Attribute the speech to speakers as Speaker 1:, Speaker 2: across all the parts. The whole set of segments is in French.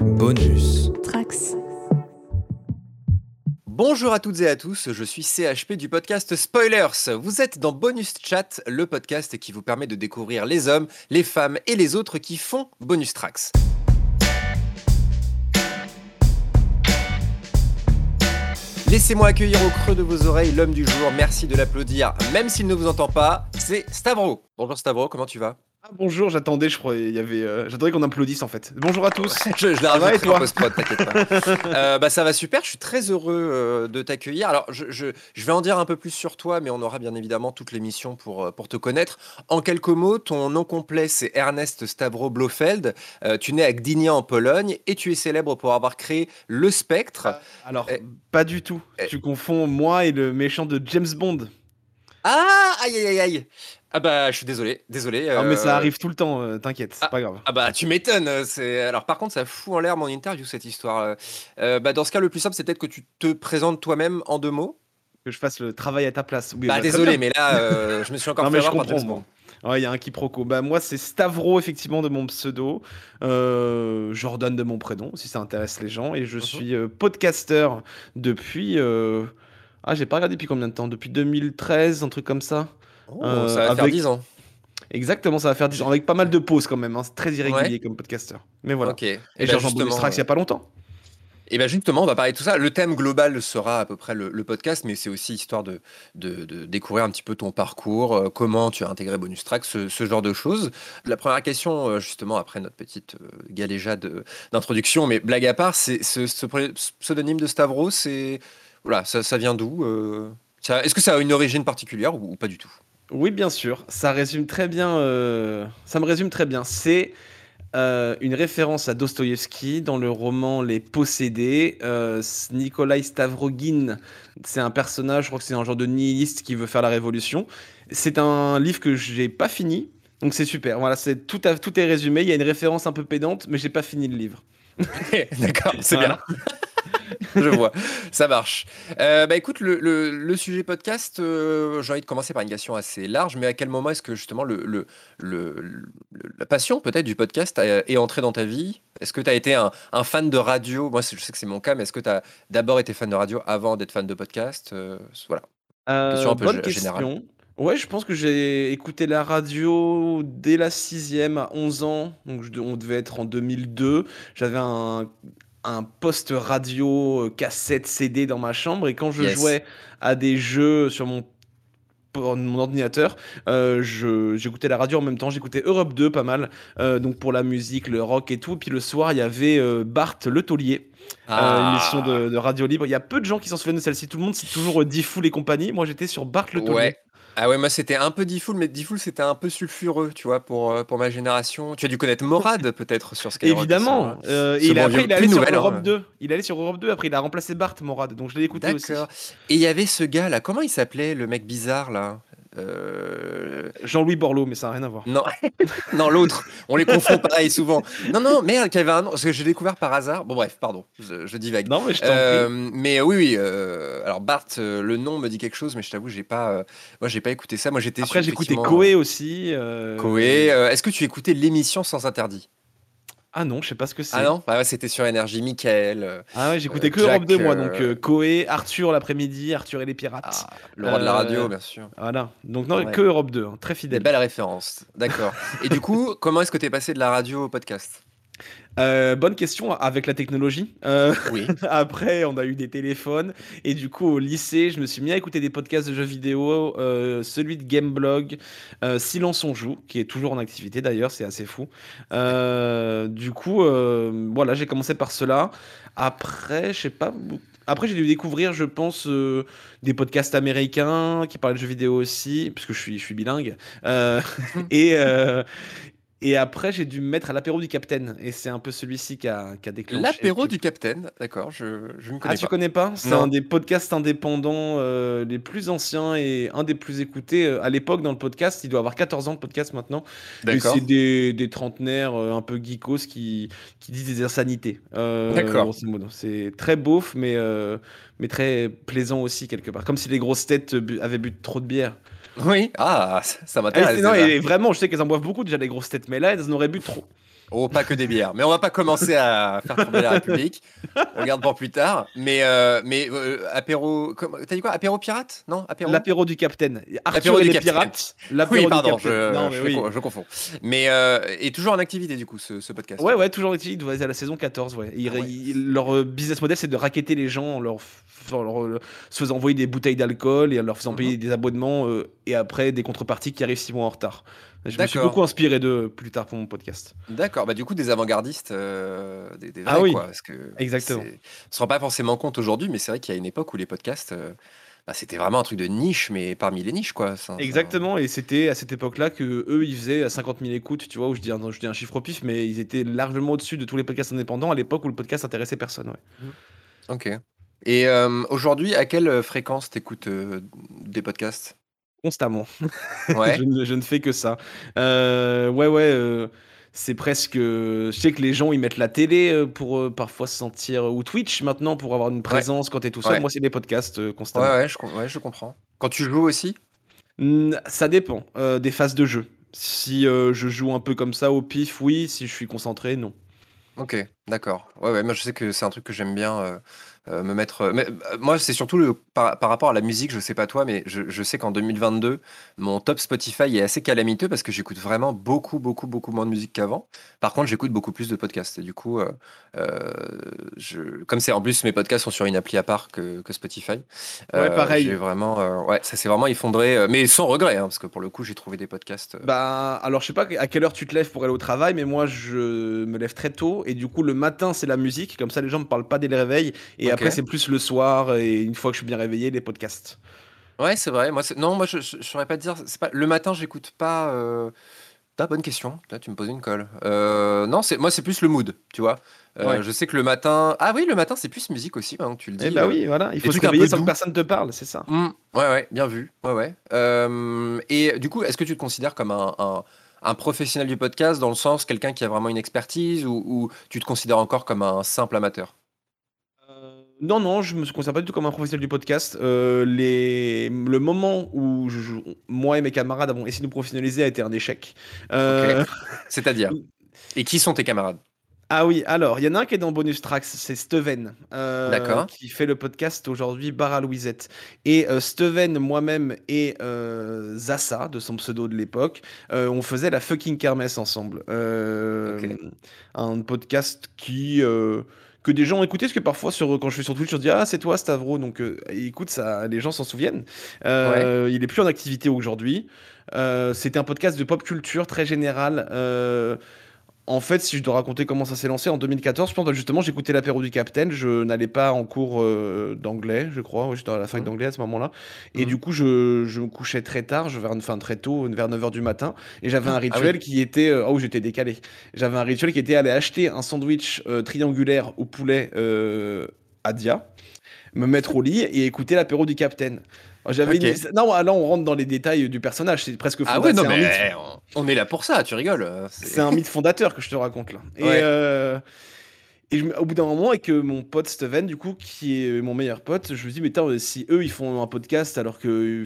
Speaker 1: Bonus.
Speaker 2: Trax.
Speaker 1: Bonjour à toutes et à tous, je suis CHP du podcast Spoilers. Vous êtes dans Bonus Chat, le podcast qui vous permet de découvrir les hommes, les femmes et les autres qui font Bonus Tracks. Laissez-moi accueillir au creux de vos oreilles l'homme du jour, merci de l'applaudir, même s'il ne vous entend pas, c'est Stavro. Bonjour Stavro, comment tu vas?
Speaker 3: Ah, bonjour, j'attendais, je crois, il y avait, euh, j'attendais qu'on applaudisse en fait. Bonjour à tous.
Speaker 1: Je, je rajouté en post-prod, t'inquiète pas. Euh, bah, ça va super, je suis très heureux euh, de t'accueillir. Alors, je, je- je vais en dire un peu plus sur toi, mais on aura bien évidemment toute l'émission pour, pour te connaître. En quelques mots, ton nom complet, c'est Ernest Stavro Blofeld. Tu nais à Gdynia en Pologne et tu es célèbre pour avoir créé Le Spectre.
Speaker 3: Alors,
Speaker 1: Eh.
Speaker 3: pas du tout.
Speaker 1: Eh.
Speaker 3: Tu confonds moi et le méchant de James Bond.
Speaker 1: Ah, aïe, aïe, aïe, aïe. Ah bah, je suis désolé, désolé.
Speaker 3: Ah, mais ça
Speaker 1: euh,
Speaker 3: arrive tout le temps, euh, t'inquiète, c'est
Speaker 1: ah.
Speaker 3: pas grave.
Speaker 1: Ah bah tu m'étonnes. euh, C'est alors par contre ça fout en l'air mon interview cette histoire. euh. Bah dans ce cas le plus simple c'est peut-être que tu te présentes toi-même en deux mots.
Speaker 3: Que je fasse le travail à ta place. Oui,
Speaker 1: Bah
Speaker 3: bah,
Speaker 1: désolé mais là je me suis encore
Speaker 3: Non,
Speaker 1: fait
Speaker 3: mais je comprends. Ouais, il y a un quiproquo. Bah, moi, c'est Stavro, effectivement, de mon pseudo. Euh, Jordan de mon prénom, si ça intéresse les gens. Et je
Speaker 1: Mhm.
Speaker 3: suis euh, podcaster depuis. euh, Ah, j'ai pas regardé depuis combien de temps? Depuis 2013, un truc comme ça?
Speaker 1: Oh,
Speaker 3: Euh,
Speaker 1: ça va faire
Speaker 3: avec-
Speaker 1: 10 ans.
Speaker 3: Exactement, ça va faire 10 ans, avec pas mal de pauses quand même. hein. C'est très irrégulier comme podcaster. Mais voilà.
Speaker 1: Ok. Et,
Speaker 3: Et
Speaker 1: bah,
Speaker 3: j'ai rejoint
Speaker 1: justement,
Speaker 3: Bonus Tracks il y a pas longtemps.
Speaker 1: et bah, justement on va parler de tout ça. Le thème global sera à peu près le, le podcast mais c'est aussi histoire de, de, de découvrir un petit peu ton parcours, euh, comment tu as intégré Bonus Track, ce, ce genre de choses. La première question euh, justement après notre petite euh, galéjade d'introduction mais blague à part c'est ce, pseudonyme de Stavros c'est voilà ça, ça vient d'où Est-ce que ça a une origine particulière ou, ou pas du tout?
Speaker 3: Oui, bien sûr. Ça résume très bien. euh, Ça me résume très bien. C'est euh, une référence à Dostoïevski dans le roman Les Possédés. Euh, Nikolai Stavrogin, c'est un personnage, je crois que c'est un genre de nihiliste qui veut faire la révolution. C'est un livre que j'ai pas fini. Donc c'est super. Voilà, c'est tout, a- tout est résumé. Il y a une référence un peu pédante, mais j'ai pas fini le livre.
Speaker 1: D'accord, c'est
Speaker 3: Voilà.
Speaker 1: bien. Je vois, ça marche. Euh, bah écoute, le, le- le sujet podcast, euh, j'ai envie de commencer par une question assez large, mais à quel moment est-ce que justement le, la passion peut-être du podcast est entrée dans ta vie? Est-ce que tu as été un, un fan de radio? Moi, je sais que c'est mon cas, mais est-ce que tu as d'abord été fan de radio avant d'être fan de podcast? Euh, Voilà.
Speaker 3: Euh,
Speaker 1: Question un peu
Speaker 3: bonne
Speaker 1: gé- générale.
Speaker 3: Ouais, je pense que j'ai écouté la radio dès la sixième à 11 ans. Donc, je- on devait être en 2002. J'avais un, un poste radio, euh, cassette, CD dans ma chambre. Et quand je
Speaker 1: Yes.
Speaker 3: jouais à des jeux sur mon, pour mon ordinateur, euh, j'écoutais la radio en même temps. J'écoutais Europe 2 pas mal. euh, donc, pour la musique, le rock et tout. Puis le soir, il y avait euh, Bart Le Taulier. Une émission de, de radio libre. Il y a peu de gens qui s'en souviennent de celle-ci. Tout le monde, c'est toujours Diffoul et compagnie. Moi, j'étais sur Bart le Taulier.
Speaker 1: Ouais. Ah ouais, moi c'était un peu Diffoul, mais Diffoul c'était un peu sulfureux, tu vois, pour, euh, pour ma génération. Tu as dû connaître Morad peut-être sur Skyrock.
Speaker 3: Évidemment. Euh, et il
Speaker 1: bon
Speaker 3: a- après,
Speaker 1: vieux-
Speaker 3: il est allé sur
Speaker 1: hein.
Speaker 3: Europe 2. Il est allé sur Europe 2. Après, il a remplacé Bart Morad. Donc, je l'ai écouté aussi.
Speaker 1: Et il y avait ce gars là, comment il s'appelait, le mec bizarre là? Euh,
Speaker 3: Jean-Louis Borloo, mais ça n'a rien à voir.
Speaker 1: Non, non l'autre. On les confond pareil souvent. Non, non, merde, qui avait un nom, parce que j'ai découvert par hasard. Bon bref, pardon, je, je divague.
Speaker 3: Non, mais je t'en
Speaker 1: Euh,
Speaker 3: prie.
Speaker 1: mais oui, oui. euh, alors Bart, euh, le nom me dit quelque chose, mais je t'avoue, j'ai pas, euh, moi, j'ai pas écouté ça. Moi, j'étais
Speaker 3: Après,
Speaker 1: sur,
Speaker 3: j'ai écouté
Speaker 1: effectivement,
Speaker 3: Koé aussi. euh,
Speaker 1: euh, Koé. Euh, Est-ce que tu écoutais l'émission Sans Interdit?
Speaker 3: Ah non, je sais pas ce que c'est.
Speaker 1: Ah non Bah ouais, C'était sur Énergie, Michael. euh,
Speaker 3: Ah ouais, j'écoutais
Speaker 1: Euh,
Speaker 3: que Europe 2,
Speaker 1: Jack,
Speaker 3: moi.
Speaker 1: euh,
Speaker 3: Donc, euh, Koé, Arthur l'après-midi, Arthur et les pirates.
Speaker 1: ah, le roi de la radio,
Speaker 3: Euh,
Speaker 1: bien sûr.
Speaker 3: Voilà. Donc, non,
Speaker 1: Ouais.
Speaker 3: que Europe 2. hein, Très
Speaker 1: Des
Speaker 3: fidèle.
Speaker 1: belles références. D'accord. Et du coup, comment est-ce que tu es passé de la radio au podcast?
Speaker 3: Euh, bonne question avec la technologie. Euh,
Speaker 1: Oui.
Speaker 3: Après, on a eu des téléphones. Et du coup, au lycée, je me suis mis à écouter des podcasts de jeux vidéo. euh, celui de Gameblog, euh, Silence on joue, qui est toujours en activité d'ailleurs, c'est assez fou. Euh, du coup, euh, voilà, j'ai commencé par cela. Après, je sais pas. Après, j'ai dû découvrir, je pense, euh, des podcasts américains qui parlent de jeux vidéo aussi, puisque je suis, je suis bilingue. Euh, et, euh, et après, j'ai dû me mettre à l'apéro du Capitaine. Et c'est un peu celui-ci qui a, qui a déclenché.
Speaker 1: L'apéro du Capitaine, d'accord, je, je ne connais
Speaker 3: Ah, tu
Speaker 1: pas.
Speaker 3: connais pas? C'est un des podcasts indépendants euh, les plus anciens et un des plus écoutés. Euh, À l'époque, dans le podcast, il doit avoir 14 ans de podcast maintenant. Et
Speaker 1: D'accord.
Speaker 3: c'est des, des trentenaires euh, un peu geekos qui, qui disent des insanités. Euh,
Speaker 1: D'accord.
Speaker 3: C'est très beauf, mais, mais très plaisant aussi, quelque part. Comme si les grosses têtes avaient bu trop de bière.
Speaker 1: Oui, ah, ça, ça m'intéresse.
Speaker 3: c'est- non,
Speaker 1: déjà.
Speaker 3: et vraiment, je sais qu'elles en boivent beaucoup déjà, les grosses têtes, mais là, elles en auraient bu trop.
Speaker 1: Oh, pas que des bières. Mais on va pas commencer à faire tomber la République. On garde pour plus tard. Mais, euh, mais euh, apéro. T'as dit quoi? Apéro pirate? Non?
Speaker 3: Apéro? L'apéro du capitaine. Apéro du capitaine.
Speaker 1: Oui, pardon, je, non, je, oui. je, confonds. Mais euh, et toujours en activité du coup ce, ce podcast.
Speaker 3: Ouais, ouais, toujours en activité. à la saison 14. Ouais. leur business model, c'est de raqueter les gens en leur, leur, se faisant envoyer des bouteilles d'alcool et en leur faisant payer mhm. des abonnements et après des contreparties qui arrivent six mois en retard. Je me suis beaucoup inspiré d'eux plus tard pour mon podcast.
Speaker 1: D'accord, bah du coup des avant-gardistes, euh, des,
Speaker 3: vrais, ah oui, quoi, parce que exactement.
Speaker 1: On se rend pas forcément compte aujourd'hui, mais c'est vrai qu'il y a une époque où les podcasts, euh, bah, c'était vraiment un truc de niche, mais parmi les niches, quoi.
Speaker 3: exactement, et c'était à cette époque-là que eux, ils faisaient 50 000 écoutes, tu vois, où je dis, un, je dis un chiffre au pif, mais ils étaient largement au-dessus de tous les podcasts indépendants à l'époque où le podcast intéressait personne. Ouais.
Speaker 1: Ok. Et euh, aujourd'hui, à quelle fréquence t'écoutes des podcasts?
Speaker 3: Constamment. Ouais. je, ne, je, ne, fais que ça. Euh, ouais, ouais. Euh, c'est presque. Je sais que les gens ils mettent la télé euh, pour euh, parfois se sentir ou Twitch maintenant pour avoir une présence quand t'es tout seul. Moi, c'est des podcasts constamment.
Speaker 1: Ouais, ouais je, ouais, je comprends. Quand tu joues aussi?
Speaker 3: Ça dépend des phases de jeu. Si je joue un peu comme ça au pif, oui. Si je suis concentré, non.
Speaker 1: Ok, d'accord. Ouais, ouais, moi je sais que c'est un truc que j'aime bien. Euh, me mettre. Euh, mais, euh, moi, c'est surtout le, par, rapport à la musique, je sais pas toi, mais je, je sais qu'en 2022, mon top Spotify est assez calamiteux parce que j'écoute vraiment beaucoup, beaucoup, beaucoup moins de musique qu'avant. Par contre, j'écoute beaucoup plus de podcasts. Et du coup, je, comme c'est en plus, mes podcasts sont sur une appli à part que, que Spotify.
Speaker 3: Ouais, pareil.
Speaker 1: vraiment, ouais, ça s'est vraiment effondré, mais sans regret, hein, parce que pour le coup, j'ai trouvé des podcasts.
Speaker 3: Bah, alors, je sais pas à quelle heure tu te lèves pour aller au travail, mais moi, je me lève très tôt. Et du coup, le matin, c'est la musique. Comme ça, les gens me parlent pas dès le réveil. Et après, c'est plus le soir et une fois que je suis bien réveillé, les podcasts.
Speaker 1: Ouais, c'est vrai. Moi, non, moi, je, ne saurais pas te dire. Pas le matin, j'écoute pas. Euh... bonne question. Là, tu me poses une colle. Euh, non, c'est moi, c'est plus le mood, tu vois. Euh, je sais que le matin. Ah oui, le matin, c'est plus musique aussi, hein, tu le dis.
Speaker 3: Eh bah oui, voilà. Il faut se réveiller sans que personne te parle, c'est ça.
Speaker 1: Mmh. Ouais, ouais, bien vu. Ouais, ouais. Euh, et du coup, est-ce que tu te considères comme un, un, professionnel du podcast dans le sens quelqu'un qui a vraiment une expertise ou, ou tu te considères encore comme un simple amateur?
Speaker 3: Non, non, je me considère pas du tout comme un professionnel du podcast. Euh, les... Le moment où moi et mes camarades avons essayé de nous professionnaliser a été un échec.
Speaker 1: Euh, C'est-à-dire Et qui sont tes camarades?
Speaker 3: Ah oui, alors, il y en a un qui est dans Bonus Tracks, c'est Steven, euh, qui fait le podcast aujourd'hui Bar Louisette. Et Steven, moi-même et Zassa, de son pseudo de l'époque, on faisait la fucking kermesse ensemble. Un podcast qui que des gens écoutaient, parce que parfois, sur, quand je suis sur Twitch, je dis Ah, c'est toi, Stavro. Donc, euh, écoute, ça, les gens s'en souviennent. Euh, il est plus en activité aujourd'hui. Euh, c'était un podcast de pop culture très général. En fait, si je dois raconter comment ça s'est lancé en 2014, je pense justement j'écoutais l'apéro du Capitaine, je n'allais pas en cours euh, d'anglais, je crois, j'étais à la fac mmh. d'anglais à ce moment-là, et mmh. du coup je, me couchais très tard, je vers, enfin très tôt, vers 9h du matin, et j'avais un ah rituel qui était, euh, oh j'étais décalé, j'avais un rituel qui était aller acheter un sandwich euh, triangulaire au poulet à Dia, me mettre au lit et écouter l'apéro du Capitaine. J'avais Non, là, on rentre dans les détails du personnage. C'est presque
Speaker 1: Ah ouais, non, mais on est là pour ça, tu rigoles.
Speaker 3: C'est un mythe fondateur que je te raconte là. Et, euh, et au bout d'un moment, avec mon pote Steven, du coup, qui est mon meilleur pote, je me dis, mais si eux, ils font un podcast alors que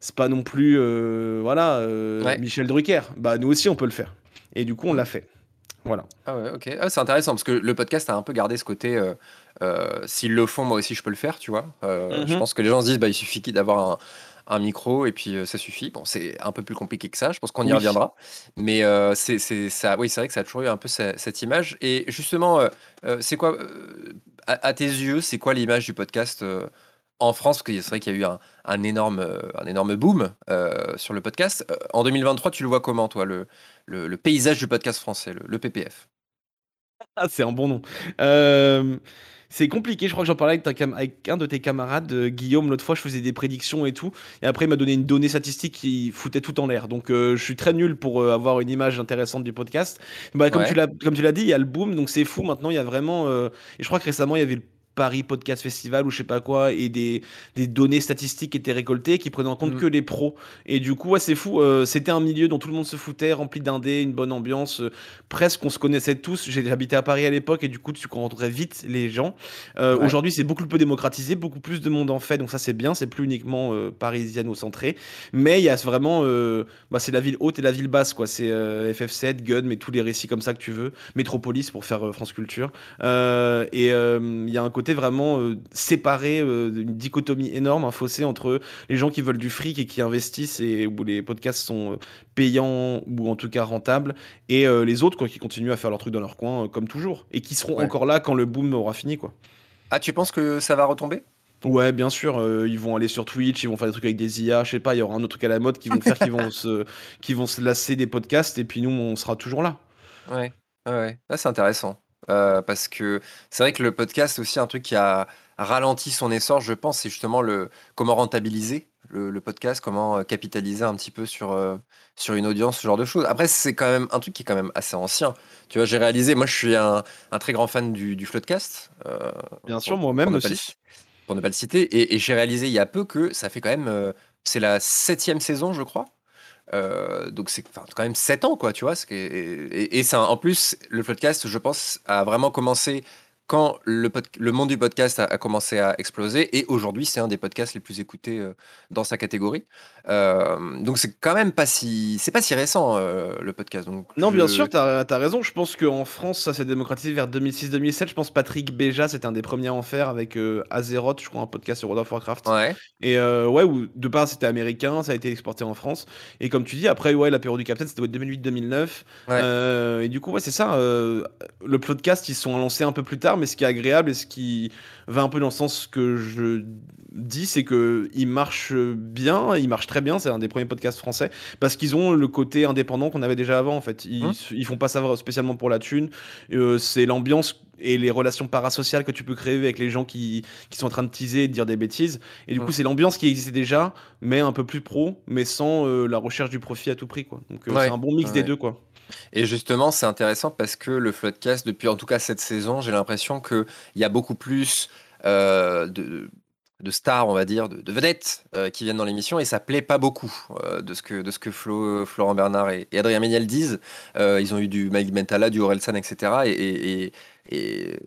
Speaker 3: c'est pas non plus euh, voilà, euh, Michel Drucker, bah nous aussi, on peut le faire. Et du coup, on l'a fait. Voilà.
Speaker 1: Ah ouais, ok. Ah, c'est intéressant parce que le podcast a un peu gardé ce côté. Euh, euh, s'ils le font, moi aussi, je peux le faire, tu vois. Euh, je mhm. pense que les gens se disent, bah, il suffit d'avoir un, micro et puis ça suffit. Bon, c'est un peu plus compliqué que ça. Je pense qu'on y reviendra. Mais c'est ça. Oui, c'est vrai que ça a toujours eu un peu cette, image. Et justement, c'est quoi, à, tes yeux, c'est quoi l'image du podcast en France, parce que c'est vrai qu'il y a eu un, énorme, un énorme boom sur le podcast. En 2023, tu le vois comment, toi, le, le, paysage du podcast français, le, PPF
Speaker 3: ah, C'est un bon nom. Euh, c'est compliqué, je crois que j'en parlais avec, avec, un de tes camarades, euh, Guillaume, l'autre fois je faisais des prédictions et tout, et après il m'a donné une donnée statistique qui foutait tout en l'air. Donc euh, je suis très nul pour avoir une image intéressante du podcast. Bah, comme tu l'as dit, il y a le boom, donc c'est fou maintenant, il y a vraiment... et je crois que récemment il y avait le Paris Podcast Festival ou je sais pas quoi, et des, des données statistiques étaient récoltées qui prenaient en compte mm. que les pros. Et du coup, ouais, c'est fou. Euh, c'était un milieu dont tout le monde se foutait, rempli d'indés, une bonne ambiance. Euh, presque, on se connaissait tous. J'habitais à Paris à l'époque et du coup, tu rencontrais vite les gens. Euh, aujourd'hui, c'est beaucoup plus démocratisé, beaucoup plus de monde en fait. Donc ça, c'est bien. C'est plus uniquement parisiano-centré. Mais il y a vraiment. Bah, c'est la ville haute et la ville basse, quoi. C'est FF7, Gun, mais tous les récits comme ça que tu veux. Métropolis pour faire France Culture. et il y a un côté vraiment euh, séparé, euh, une dichotomie énorme, un fossé entre les gens qui veulent du fric et qui investissent et où les podcasts sont euh, payants ou en tout cas rentables, et les autres quoi, qui continuent à faire leur truc dans leur coin comme toujours et qui seront encore là quand le boom aura fini. quoi.
Speaker 1: Ah, tu penses que ça va retomber?
Speaker 3: Ouais, bien sûr, ils vont aller sur Twitch, ils vont faire des trucs avec des IA, je sais pas, il y aura un autre truc à la mode qui vont faire, qui vont se, qui vont se lasser des podcasts, et puis nous, on sera toujours là.
Speaker 1: Ouais, ouais, là c'est intéressant. Euh, parce que c'est vrai que le podcast, aussi un truc qui a ralenti son essor, je pense, c'est justement le comment rentabiliser le, podcast, comment euh, capitaliser un petit peu sur, euh, sur une audience, ce genre de choses. Après, c'est quand même un truc qui est quand même assez ancien. Tu vois, j'ai réalisé, moi je suis un, un très grand fan du, du Floodcast.
Speaker 3: Bien sûr, moi-même aussi.
Speaker 1: pour ne pas le citer. Et, et j'ai réalisé il y a peu que ça fait quand même, c'est la septième saison, je crois. Euh, donc c'est quand même 7 ans, quoi, tu vois. et, et, en plus, le podcast, je pense, a vraiment commencé quand le, le monde du podcast a, commencé à exploser, et aujourd'hui, c'est un des podcasts les plus écoutés euh, dans sa catégorie. Euh, donc c'est quand même pas si, c'est pas si récent euh, le podcast. Donc
Speaker 3: non, bien sûr, tu as, raison. Je pense qu'en France, ça s'est démocratisé vers 2006-2007. Je pense Patrick Béja, c'était un des premiers à en faire avec Azeroth, je crois, un podcast sur World of Warcraft.
Speaker 1: Ouais.
Speaker 3: Et ouais, où de part c'était américain, ça a été exporté en France. Et comme tu dis, après, ouais, la période du Captain, c'était 2008-2009. et du coup, ouais, c'est ça. le podcast, ils sont lancés un peu plus tard mais ce qui est agréable et ce qui va un peu dans le sens que je dis, c'est que il marche bien, il marche très bien. C'est un des premiers podcasts français parce qu'ils ont le côté indépendant qu'on avait déjà avant. En fait, ils, hein ils font pas ça spécialement pour la thune. Euh, c'est l'ambiance et les relations parasociales que tu peux créer avec les gens qui, qui sont en train de teaser et de dire des bêtises. Et du coup, c'est l'ambiance qui existait déjà, mais un peu plus pro, mais sans euh, la recherche du profit à tout prix. Quoi. Donc, euh, c'est un bon mix des deux. quoi.
Speaker 1: Et justement, c'est intéressant parce que le Floodcast, depuis en tout cas cette saison, j'ai l'impression qu'il y a beaucoup plus euh, de, stars, on va dire, de, vedettes euh, qui viennent dans l'émission et ça plaît pas beaucoup euh, de ce que, de ce que Flo, Florent Bernard et, Adrien Méniel disent. ils ont eu du Mike Mentala, du Orelsan, etc. Et, et,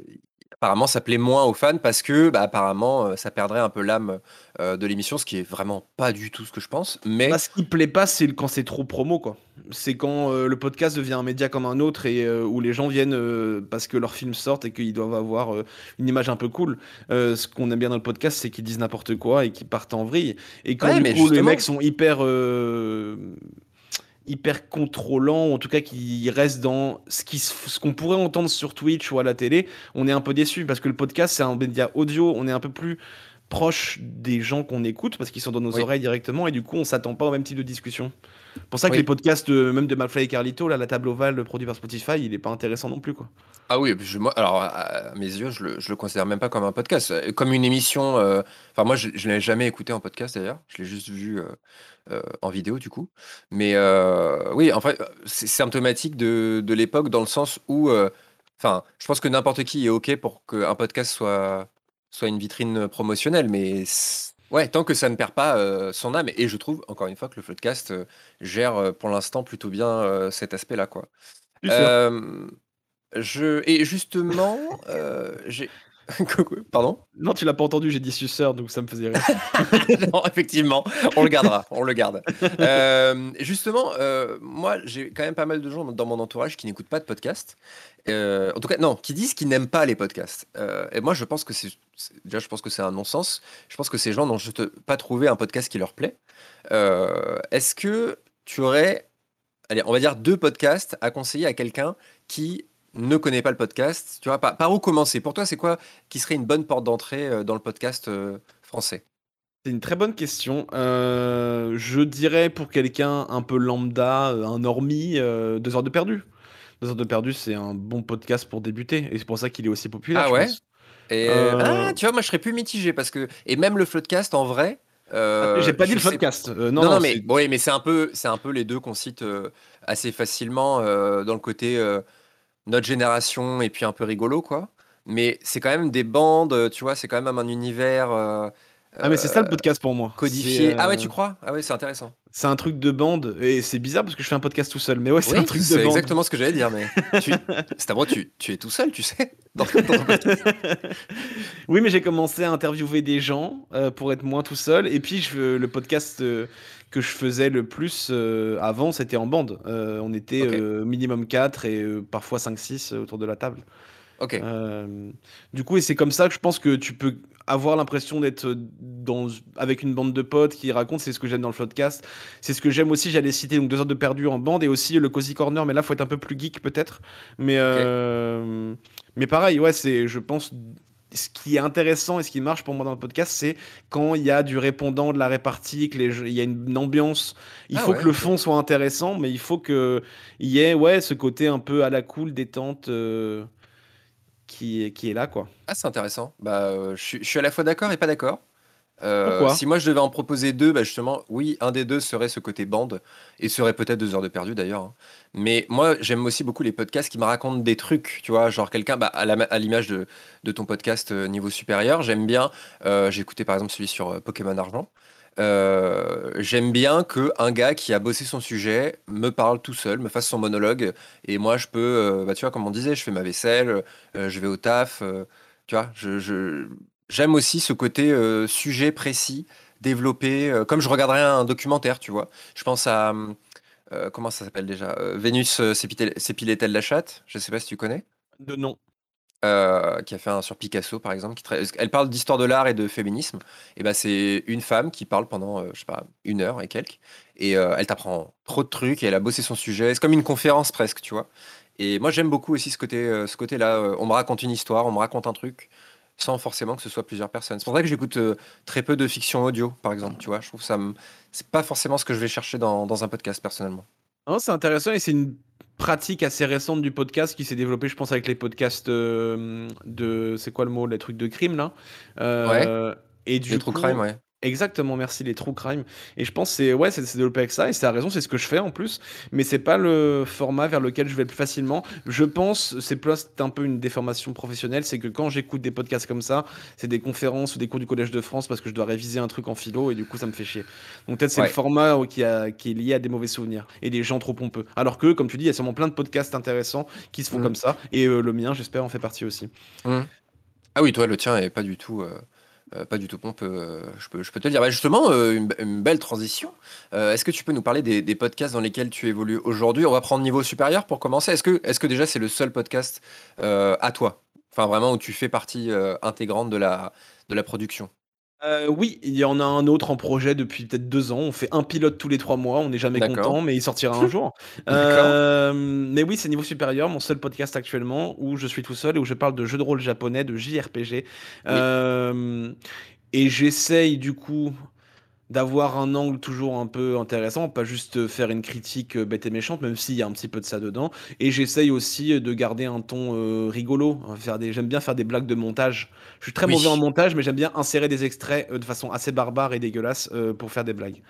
Speaker 1: apparemment, ça plaît moins aux fans parce que, bah, apparemment, ça perdrait un peu l'âme de l'émission, ce qui est vraiment pas du tout ce que je pense. Mais
Speaker 3: bah, ce qui plaît pas, c'est quand c'est trop promo, quoi c'est quand euh, le podcast devient un média comme un autre et euh, où les gens viennent euh, parce que leurs films sortent et qu'ils doivent avoir une image un peu cool. ce qu'on aime bien dans le podcast, c'est qu'ils disent n'importe quoi et qu'ils partent en vrille. Et quand les mecs sont hyper hyper contrôlants, en tout cas qui restent dans ce qu'on ce qu'on pourrait entendre sur Twitch ou à la télé, on est un peu déçu parce que le podcast c'est un média audio, on est un peu plus proche des gens qu'on écoute parce qu'ils sont dans nos oreilles directement et du coup on s'attend pas au même type de discussion pour ça que les podcasts, même de Malfly et Carlito, là, la table ovale produit par Spotify, il est pas intéressant non plus, quoi.
Speaker 1: Ah oui, moi, alors à mes yeux, je le, je le considère même pas comme un podcast, euh, comme une émission. Euh, enfin, moi, je, ne l'ai jamais écouté en podcast d'ailleurs. Je l'ai juste vu euh, en vidéo du coup. Mais oui, en fait, c'est symptomatique de, de l'époque dans le sens où, enfin, je pense que n'importe qui est ok pour qu'un podcast soit soit une vitrine promotionnelle, mais Ouais, tant que ça ne perd pas euh, son âme. Et je trouve, encore une fois, que le Floodcast euh, gère euh, pour l'instant plutôt bien cet aspect-là. quoi. je... Et justement, j'ai. Pardon
Speaker 3: Non, tu l'as pas entendu, j'ai dit suceur, donc ça me faisait rire.
Speaker 1: non, effectivement, on le gardera, on le garde. Euh, justement, euh, moi, j'ai quand même pas mal de gens dans mon entourage qui n'écoutent pas de podcast. Euh, en tout cas, non, qui disent qu'ils n'aiment pas les podcasts. et moi, je pense que c'est déjà, je pense que c'est un non-sens. Je pense que ces gens n'ont juste pas trouvé un podcast qui leur plaît. Est-ce que tu aurais, allez, on va dire deux podcasts à conseiller à quelqu'un qui ne connaît pas le podcast, tu vois, par, où commencer? Pour toi, c'est quoi qui serait une bonne porte d'entrée euh, dans le podcast euh, français?
Speaker 3: C'est une très bonne question. Euh, je dirais pour quelqu'un un peu lambda, un normie, deux heures de perdu. Deux heures de perdu, c'est un bon podcast pour débuter, et c'est pour ça qu'il est aussi populaire.
Speaker 1: Ah ouais. Et ah, tu vois, moi je serais plus mitigé parce que et même le floodcast en vrai.
Speaker 3: Ah, j'ai pas dit le podcast.
Speaker 1: non, non, mais oui, mais c'est un peu, un peu les deux qu'on cite assez facilement dans le côté notre génération et puis un peu rigolo, quoi. mais c'est quand même des bandes, tu vois, c'est quand même un univers. euh,
Speaker 3: Ah, mais c'est ça le
Speaker 1: euh,
Speaker 3: podcast pour moi.
Speaker 1: codifié.
Speaker 3: C'est,
Speaker 1: Ah ouais,
Speaker 3: euh,
Speaker 1: tu crois? Ah ouais, c'est intéressant.
Speaker 3: C'est un truc de bande. Et c'est bizarre parce que je fais un podcast tout seul. Mais ouais, c'est
Speaker 1: Oui,
Speaker 3: un truc de
Speaker 1: c'est
Speaker 3: bande.
Speaker 1: exactement ce que j'allais dire, mais tu, c'est à moi, tu, tu es tout seul, tu sais, dans.
Speaker 3: Oui, mais j'ai commencé à interviewer des gens euh, pour être moins tout seul. Et puis, je, le podcast euh, que je faisais le plus euh, avant, c'était en bande. Euh, on était euh, minimum 4 et parfois 5-6 autour de la table.
Speaker 1: Ok.
Speaker 3: Du coup, et c'est comme ça que je pense que tu peux avoir l'impression d'être dans, avec une bande de potes qui racontent. C'est ce que j'aime dans le podcast. C'est ce que j'aime aussi. J'allais citer donc deux heures de perdu en bande et aussi le cozy corner. Mais là, faut être un peu plus geek peut-être. Mais mais pareil, ouais, c'est je pense. Ce qui est intéressant et ce qui marche pour moi dans le podcast, c'est quand il y a du répondant, de la répartie, que les jeux- il y a une ambiance. Il
Speaker 1: Ah
Speaker 3: faut
Speaker 1: ouais,
Speaker 3: que le fond soit intéressant, mais il faut que il y ait ouais ce côté un peu à la cool, détente. euh, qui est, qui est là, quoi.
Speaker 1: Ah, c'est intéressant. Bah, euh, je suis, je suis à la fois d'accord et pas d'accord. Euh, si moi je devais en proposer deux, bah justement, oui, un des deux serait ce côté bande et serait peut-être deux heures de perdu d'ailleurs. hein. Mais moi, j'aime aussi beaucoup les podcasts qui me racontent des trucs, tu vois, genre quelqu'un, bah, à la- à l'image de, de ton podcast euh, niveau supérieur, j'aime bien. euh, J'ai écouté par exemple celui sur euh, Pokémon Argent. Euh, j'aime bien que un gars qui a bossé son sujet me parle tout seul, me fasse son monologue, et moi je peux, euh, bah, tu vois, comme on disait, je fais ma vaisselle, euh, je vais au taf, euh, tu vois, je, je- j'aime aussi ce côté euh, sujet précis, développé, euh, comme je regarderais un documentaire, tu vois. Je pense à, euh, comment ça s'appelle déjà? Euh, Vénus s'épilait-elle la chatte? Je sais pas si tu connais.
Speaker 3: De non.
Speaker 1: euh, qui a fait un sur Picasso par exemple. Qui tra- Elle parle d'histoire de l'art et de féminisme. Et ben c'est une femme qui parle pendant, euh, je sais pas, une heure et quelques. Et euh, elle t'apprend trop de trucs et elle a bossé son sujet. C'est comme une conférence presque, tu vois. Et moi j'aime beaucoup aussi ce côté, euh, ce côté-là. Euh, on me raconte une histoire, on me raconte un truc, sans forcément que ce soit plusieurs personnes. C'est pour ça que j'écoute euh, très peu de fiction audio, par exemple. Tu vois, je trouve ça, c'est pas forcément ce que je vais chercher dans, dans un podcast personnellement.
Speaker 3: Non, c'est intéressant et c'est une pratique assez récente du podcast qui s'est développée, je pense, avec les podcasts euh, de. C'est quoi le mot Les trucs de crime, là? Euh, Et du
Speaker 1: Les true
Speaker 3: coup-
Speaker 1: crime, ouais.
Speaker 3: Exactement, merci, les true crime. Et je pense que c'est ouais, c'est développé avec ça, et c'est à raison, c'est ce que je fais en plus, mais c'est pas le format vers lequel je vais le plus facilement. Je pense, c'est plus un peu une déformation professionnelle, c'est que quand j'écoute des podcasts comme ça, c'est des conférences ou des cours du Collège de France parce que je dois réviser un truc en philo et du coup ça me fait chier. Donc peut-être c'est
Speaker 1: Ouais.
Speaker 3: le format qui, a, qui est lié à des mauvais souvenirs et des gens trop pompeux. Alors que, comme tu dis, il y a sûrement plein de podcasts intéressants qui se font
Speaker 1: Mm.
Speaker 3: comme ça, et euh, le mien, j'espère, en fait partie aussi.
Speaker 1: Ah oui, toi, le tien est pas du tout, euh, euh, pas du tout euh, je peux, te le dire. Bah, justement, euh, une, be- une belle transition. Est-ce que tu peux nous parler des, podcasts dans lesquels tu évolues aujourd'hui? On va prendre niveau supérieur pour commencer. Est-ce que, déjà c'est le seul podcast à toi? Enfin, vraiment où tu fais partie intégrante de la production?
Speaker 3: Euh, oui, il y en a un autre en projet depuis peut-être deux ans. On fait un pilote tous les trois mois. On n'est jamais content, mais il sortira un jour. Euh, mais oui, c'est niveau supérieur, mon seul podcast actuellement où je suis tout seul et où je parle de jeux de rôle japonais, de JRPG. Euh, et j'essaye du coup d'avoir un angle toujours un peu intéressant, pas juste faire une critique euh, bête et méchante, même s'il y a un petit peu de ça dedans. Et j'essaye aussi de garder un ton euh, rigolo. hein, Faire des, j'aime bien faire des blagues de montage. Je suis très
Speaker 1: Oui.
Speaker 3: mauvais en montage, mais j'aime bien insérer des extraits euh, de façon assez barbare et dégueulasse euh, pour faire des blagues.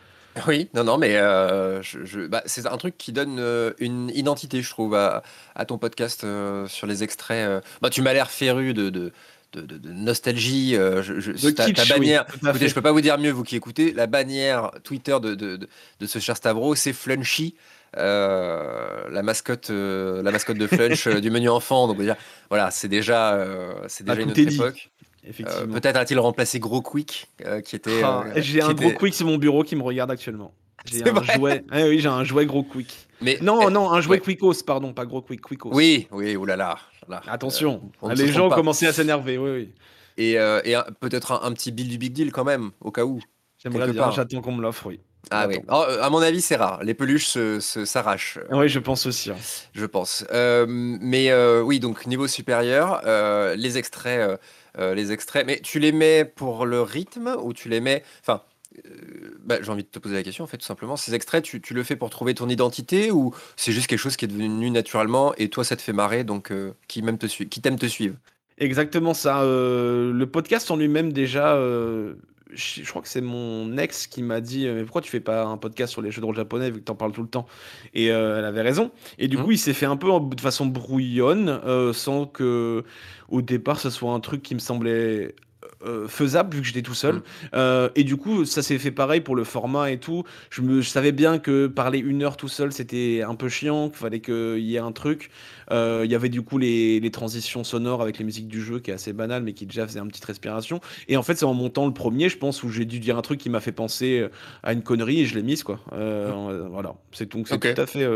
Speaker 1: Oui, non, non, mais euh, je, je- bah, c'est un truc qui donne euh, une identité, je trouve, à, à ton podcast euh, sur les extraits. euh. Bah, tu m'as l'air féru de, de, de, de- de nostalgie. euh, je, je-
Speaker 3: De
Speaker 1: ta, ta
Speaker 3: kitsch, oui,
Speaker 1: bannière.
Speaker 3: à
Speaker 1: Écoutez, je peux pas vous dire mieux, vous qui écoutez, la bannière Twitter de, de, de, de ce cher Stavro, c'est Flunchy. euh, la mascotte, euh, la mascotte de Flunch euh, du menu enfant. Donc, dire, voilà, c'est déjà, euh, c'est déjà
Speaker 3: Ah,
Speaker 1: une autre époque. Euh. Peut-être a-t-il remplacé Gros Quick, qui était.
Speaker 3: Ah, j'ai un gros
Speaker 1: était-
Speaker 3: quick sur mon bureau qui me regarde actuellement. J'ai un jouet. Ah oui, j'ai un jouet gros quick.
Speaker 1: Mais
Speaker 3: Non, non, un jouet
Speaker 1: ouais.
Speaker 3: quickos, pardon, pas gros quick, quickos.
Speaker 1: Oui, oui, oulala. là,
Speaker 3: Attention,
Speaker 1: euh,
Speaker 3: les gens commencé à s'énerver, oui, oui.
Speaker 1: Et, euh, et peut-être un, un petit bill du big deal quand même, au cas où.
Speaker 3: J'aimerais bien, j'attends qu'on me l'offre, oui.
Speaker 1: Ah oui. Oh, à mon avis, c'est rare. Les peluches s'arrachent,
Speaker 3: Oui, je pense aussi. hein.
Speaker 1: je pense. Euh, mais euh, oui, donc niveau supérieur, euh, les extraits, les extraits. Mais tu les mets pour le rythme ou tu les mets. Enfin, euh, bah, j'ai envie de te poser la question en fait, tout simplement. Ces extraits, tu, tu le fais pour trouver ton identité ou c'est juste quelque chose qui est devenu naturellement et toi, ça te fait marrer, donc euh, qui même te qui t'aime te suivre?
Speaker 3: Exactement ça. euh, le podcast en lui-même, déjà, je, je crois que c'est mon ex qui m'a dit mais pourquoi tu fais pas un podcast sur les jeux de rôle japonais vu que t'en parles tout le temps? Et elle avait raison et du
Speaker 1: Mmh.
Speaker 3: coup il s'est fait un peu en- de façon brouillonne sans que au départ ce soit un truc qui me semblait euh, faisable vu que j'étais tout seul
Speaker 1: Mmh.
Speaker 3: Euh, et du coup ça s'est fait pareil pour le format et tout je me je savais bien que parler une heure tout seul c'était un peu chiant qu'il fallait qu'il y ait un truc Euh, il y avait du coup les, les transitions sonores avec les musiques du jeu qui est assez banal mais qui déjà faisait une petite respiration et en fait, c'est en montant le premier, je pense, où j'ai dû dire un truc qui m'a fait penser à une connerie et je l'ai mise, quoi. Euh, voilà. C'est donc c'est tout à fait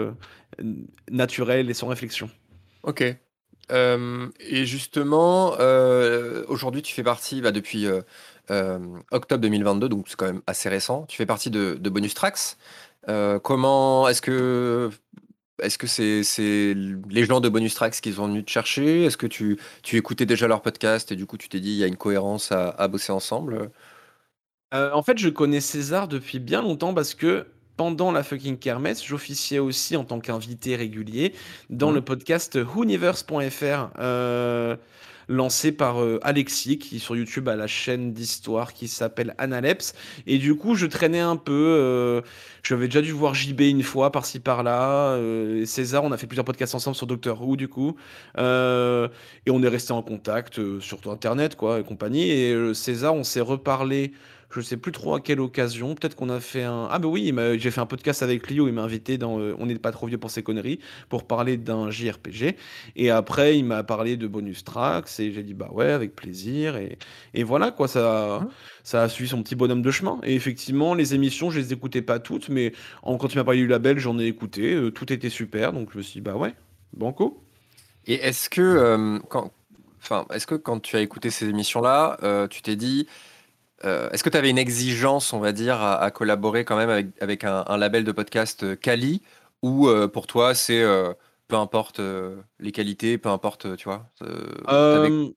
Speaker 3: naturel et sans réflexion.
Speaker 1: Ok. Euh, et justement, euh, aujourd'hui, tu fais partie, bah, depuis euh, euh, octobre 2022, donc c'est quand même assez récent, tu fais partie de, de Bonus Tracks. Comment est-ce que est-ce que c'est les gens de Bonus Tracks qui sont venus te chercher? Est-ce que tu, tu écoutais déjà leur podcast et du coup tu t'es dit il y a une cohérence à, bosser ensemble?
Speaker 3: En fait, je connais César depuis bien longtemps parce que pendant la fucking kermesse, j'officiais aussi en tant qu'invité régulier dans
Speaker 1: Mhm.
Speaker 3: le podcast Whoniverse.fr, euh, lancé par euh, Alexis, qui sur YouTube a la chaîne d'histoire qui s'appelle Analepse. Et du coup, je traînais un peu. euh, J'avais déjà dû voir JB une fois par-ci par-là. euh, César, on a fait plusieurs podcasts ensemble sur Doctor Who, du coup. Et on est resté en contact, surtout Internet, quoi, et compagnie. Et César, on s'est reparlé. Je sais plus trop à quelle occasion. Peut-être qu'on a fait un. Ah, bah oui, j'ai fait un podcast avec lui où il m'a invité dans euh, On n'est pas trop vieux pour ces conneries pour parler d'un JRPG. Et après, il m'a parlé de bonus tracks et j'ai dit bah ouais, avec plaisir. Et, et voilà, quoi, ça,
Speaker 1: Mhm.
Speaker 3: ça a suivi son petit bonhomme de chemin. Et effectivement, les émissions, je les écoutais pas toutes, mais en, quand il m'a parlé du label, j'en ai écouté. euh, tout était super. Donc je me suis dit bah ouais, banco.
Speaker 1: Et est-ce que euh, quand enfin est-ce que quand tu as écouté ces émissions-là, tu t'es dit Euh, est-ce que tu avais une exigence, on va dire, à, collaborer quand même avec, un, label de podcast euh, quali ou euh, pour toi c'est euh, peu importe euh, les qualités, peu importe, euh, tu vois, euh,
Speaker 3: Euh,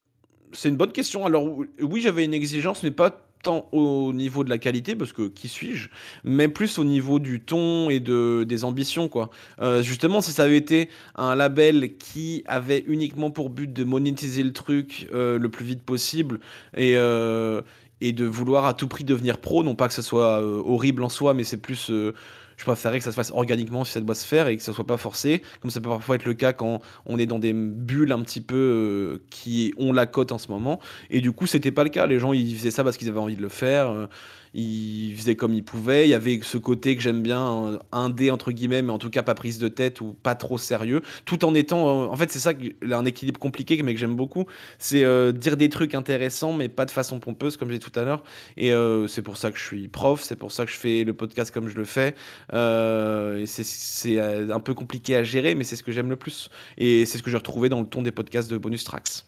Speaker 3: c'est une bonne question. Alors ou- oui, j'avais une exigence, mais pas tant au niveau de la qualité, parce que qui suis-je, mais plus au niveau du ton et de, des ambitions, quoi. Euh, justement, si ça avait été un label qui avait uniquement pour but de monétiser le truc euh, le plus vite possible et, euh, et de vouloir à tout prix devenir pro, non pas que ce soit euh, horrible en soi, mais c'est plus... euh, je préférerais que ça se fasse organiquement si ça doit se faire et que ça soit pas forcé, comme ça peut parfois être le cas quand on est dans des bulles un petit peu euh, qui ont la cote en ce moment. Et du coup, c'était pas le cas. Les gens, ils faisaient ça parce qu'ils avaient envie de le faire. Ils faisaient comme ils pouvaient. Il y avait ce côté que j'aime bien, indé entre guillemets, mais en tout cas pas prise de tête ou pas trop sérieux, tout en étant. en fait, c'est ça, un équilibre compliqué, mais que j'aime beaucoup. C'est euh, dire des trucs intéressants, mais pas de façon pompeuse, comme j'ai tout à l'heure. Et euh, c'est pour ça que je suis prof, c'est pour ça que je fais le podcast comme je le fais. Euh, c'est- euh, un peu compliqué à gérer, mais c'est ce que j'aime le plus. Et c'est ce que j'ai retrouvé dans le ton des podcasts de Bonus Tracks.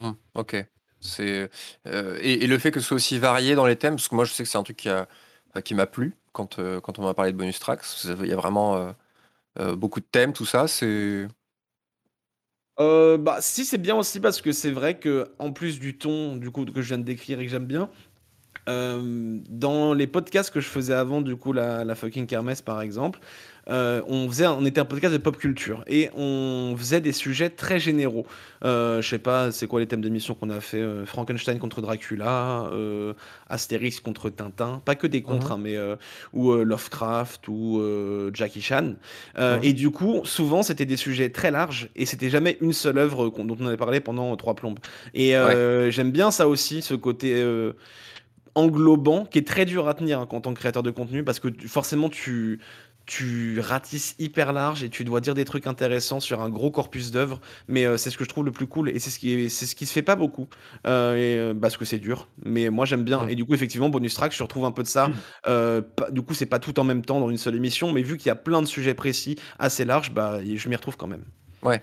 Speaker 1: Hmm, ok. Euh, et, le fait que ce soit aussi varié dans les thèmes, parce que moi je sais que c'est un truc qui a- enfin, qui m'a plu quand euh, quand on m'a parlé de bonus tracks. Il y a vraiment euh, euh, beaucoup de thèmes, tout ça. C'est
Speaker 3: Euh, bah, si, c'est bien aussi parce que c'est vrai que en plus du ton du coup que je viens de décrire et que j'aime bien, euh, dans les podcasts que je faisais avant, du coup, la, la fucking kermesse par exemple, euh, on faisait, on était un podcast de pop culture et on faisait des sujets très généraux. Euh, je sais pas, c'est quoi les thèmes d'émission qu'on a fait euh, Frankenstein contre Dracula, euh, Astérix contre Tintin, pas que des contres,
Speaker 1: Mhm.
Speaker 3: hein, mais ou Lovecraft ou Jackie Chan. Et du coup, souvent, c'était des sujets très larges et c'était jamais une seule œuvre dont on avait parlé pendant trois plombes. Et j'aime bien ça aussi, ce côté englobant qui est très dur à tenir hein, en tant que créateur de contenu parce que tu- forcément, tu tu ratisses hyper large et tu dois dire des trucs intéressants sur un gros corpus d'œuvres, mais euh, c'est ce que je trouve le plus cool et c'est ce qui est, c'est ce qui se fait pas beaucoup euh, et, euh, parce que c'est dur. Mais moi j'aime bien et du coup effectivement bonus track, je retrouve un peu de ça. Euh, pas- du coup c'est pas tout en même temps dans une seule émission, mais vu qu'il y a plein de sujets précis assez larges, bah je m'y retrouve quand même.
Speaker 1: ouais.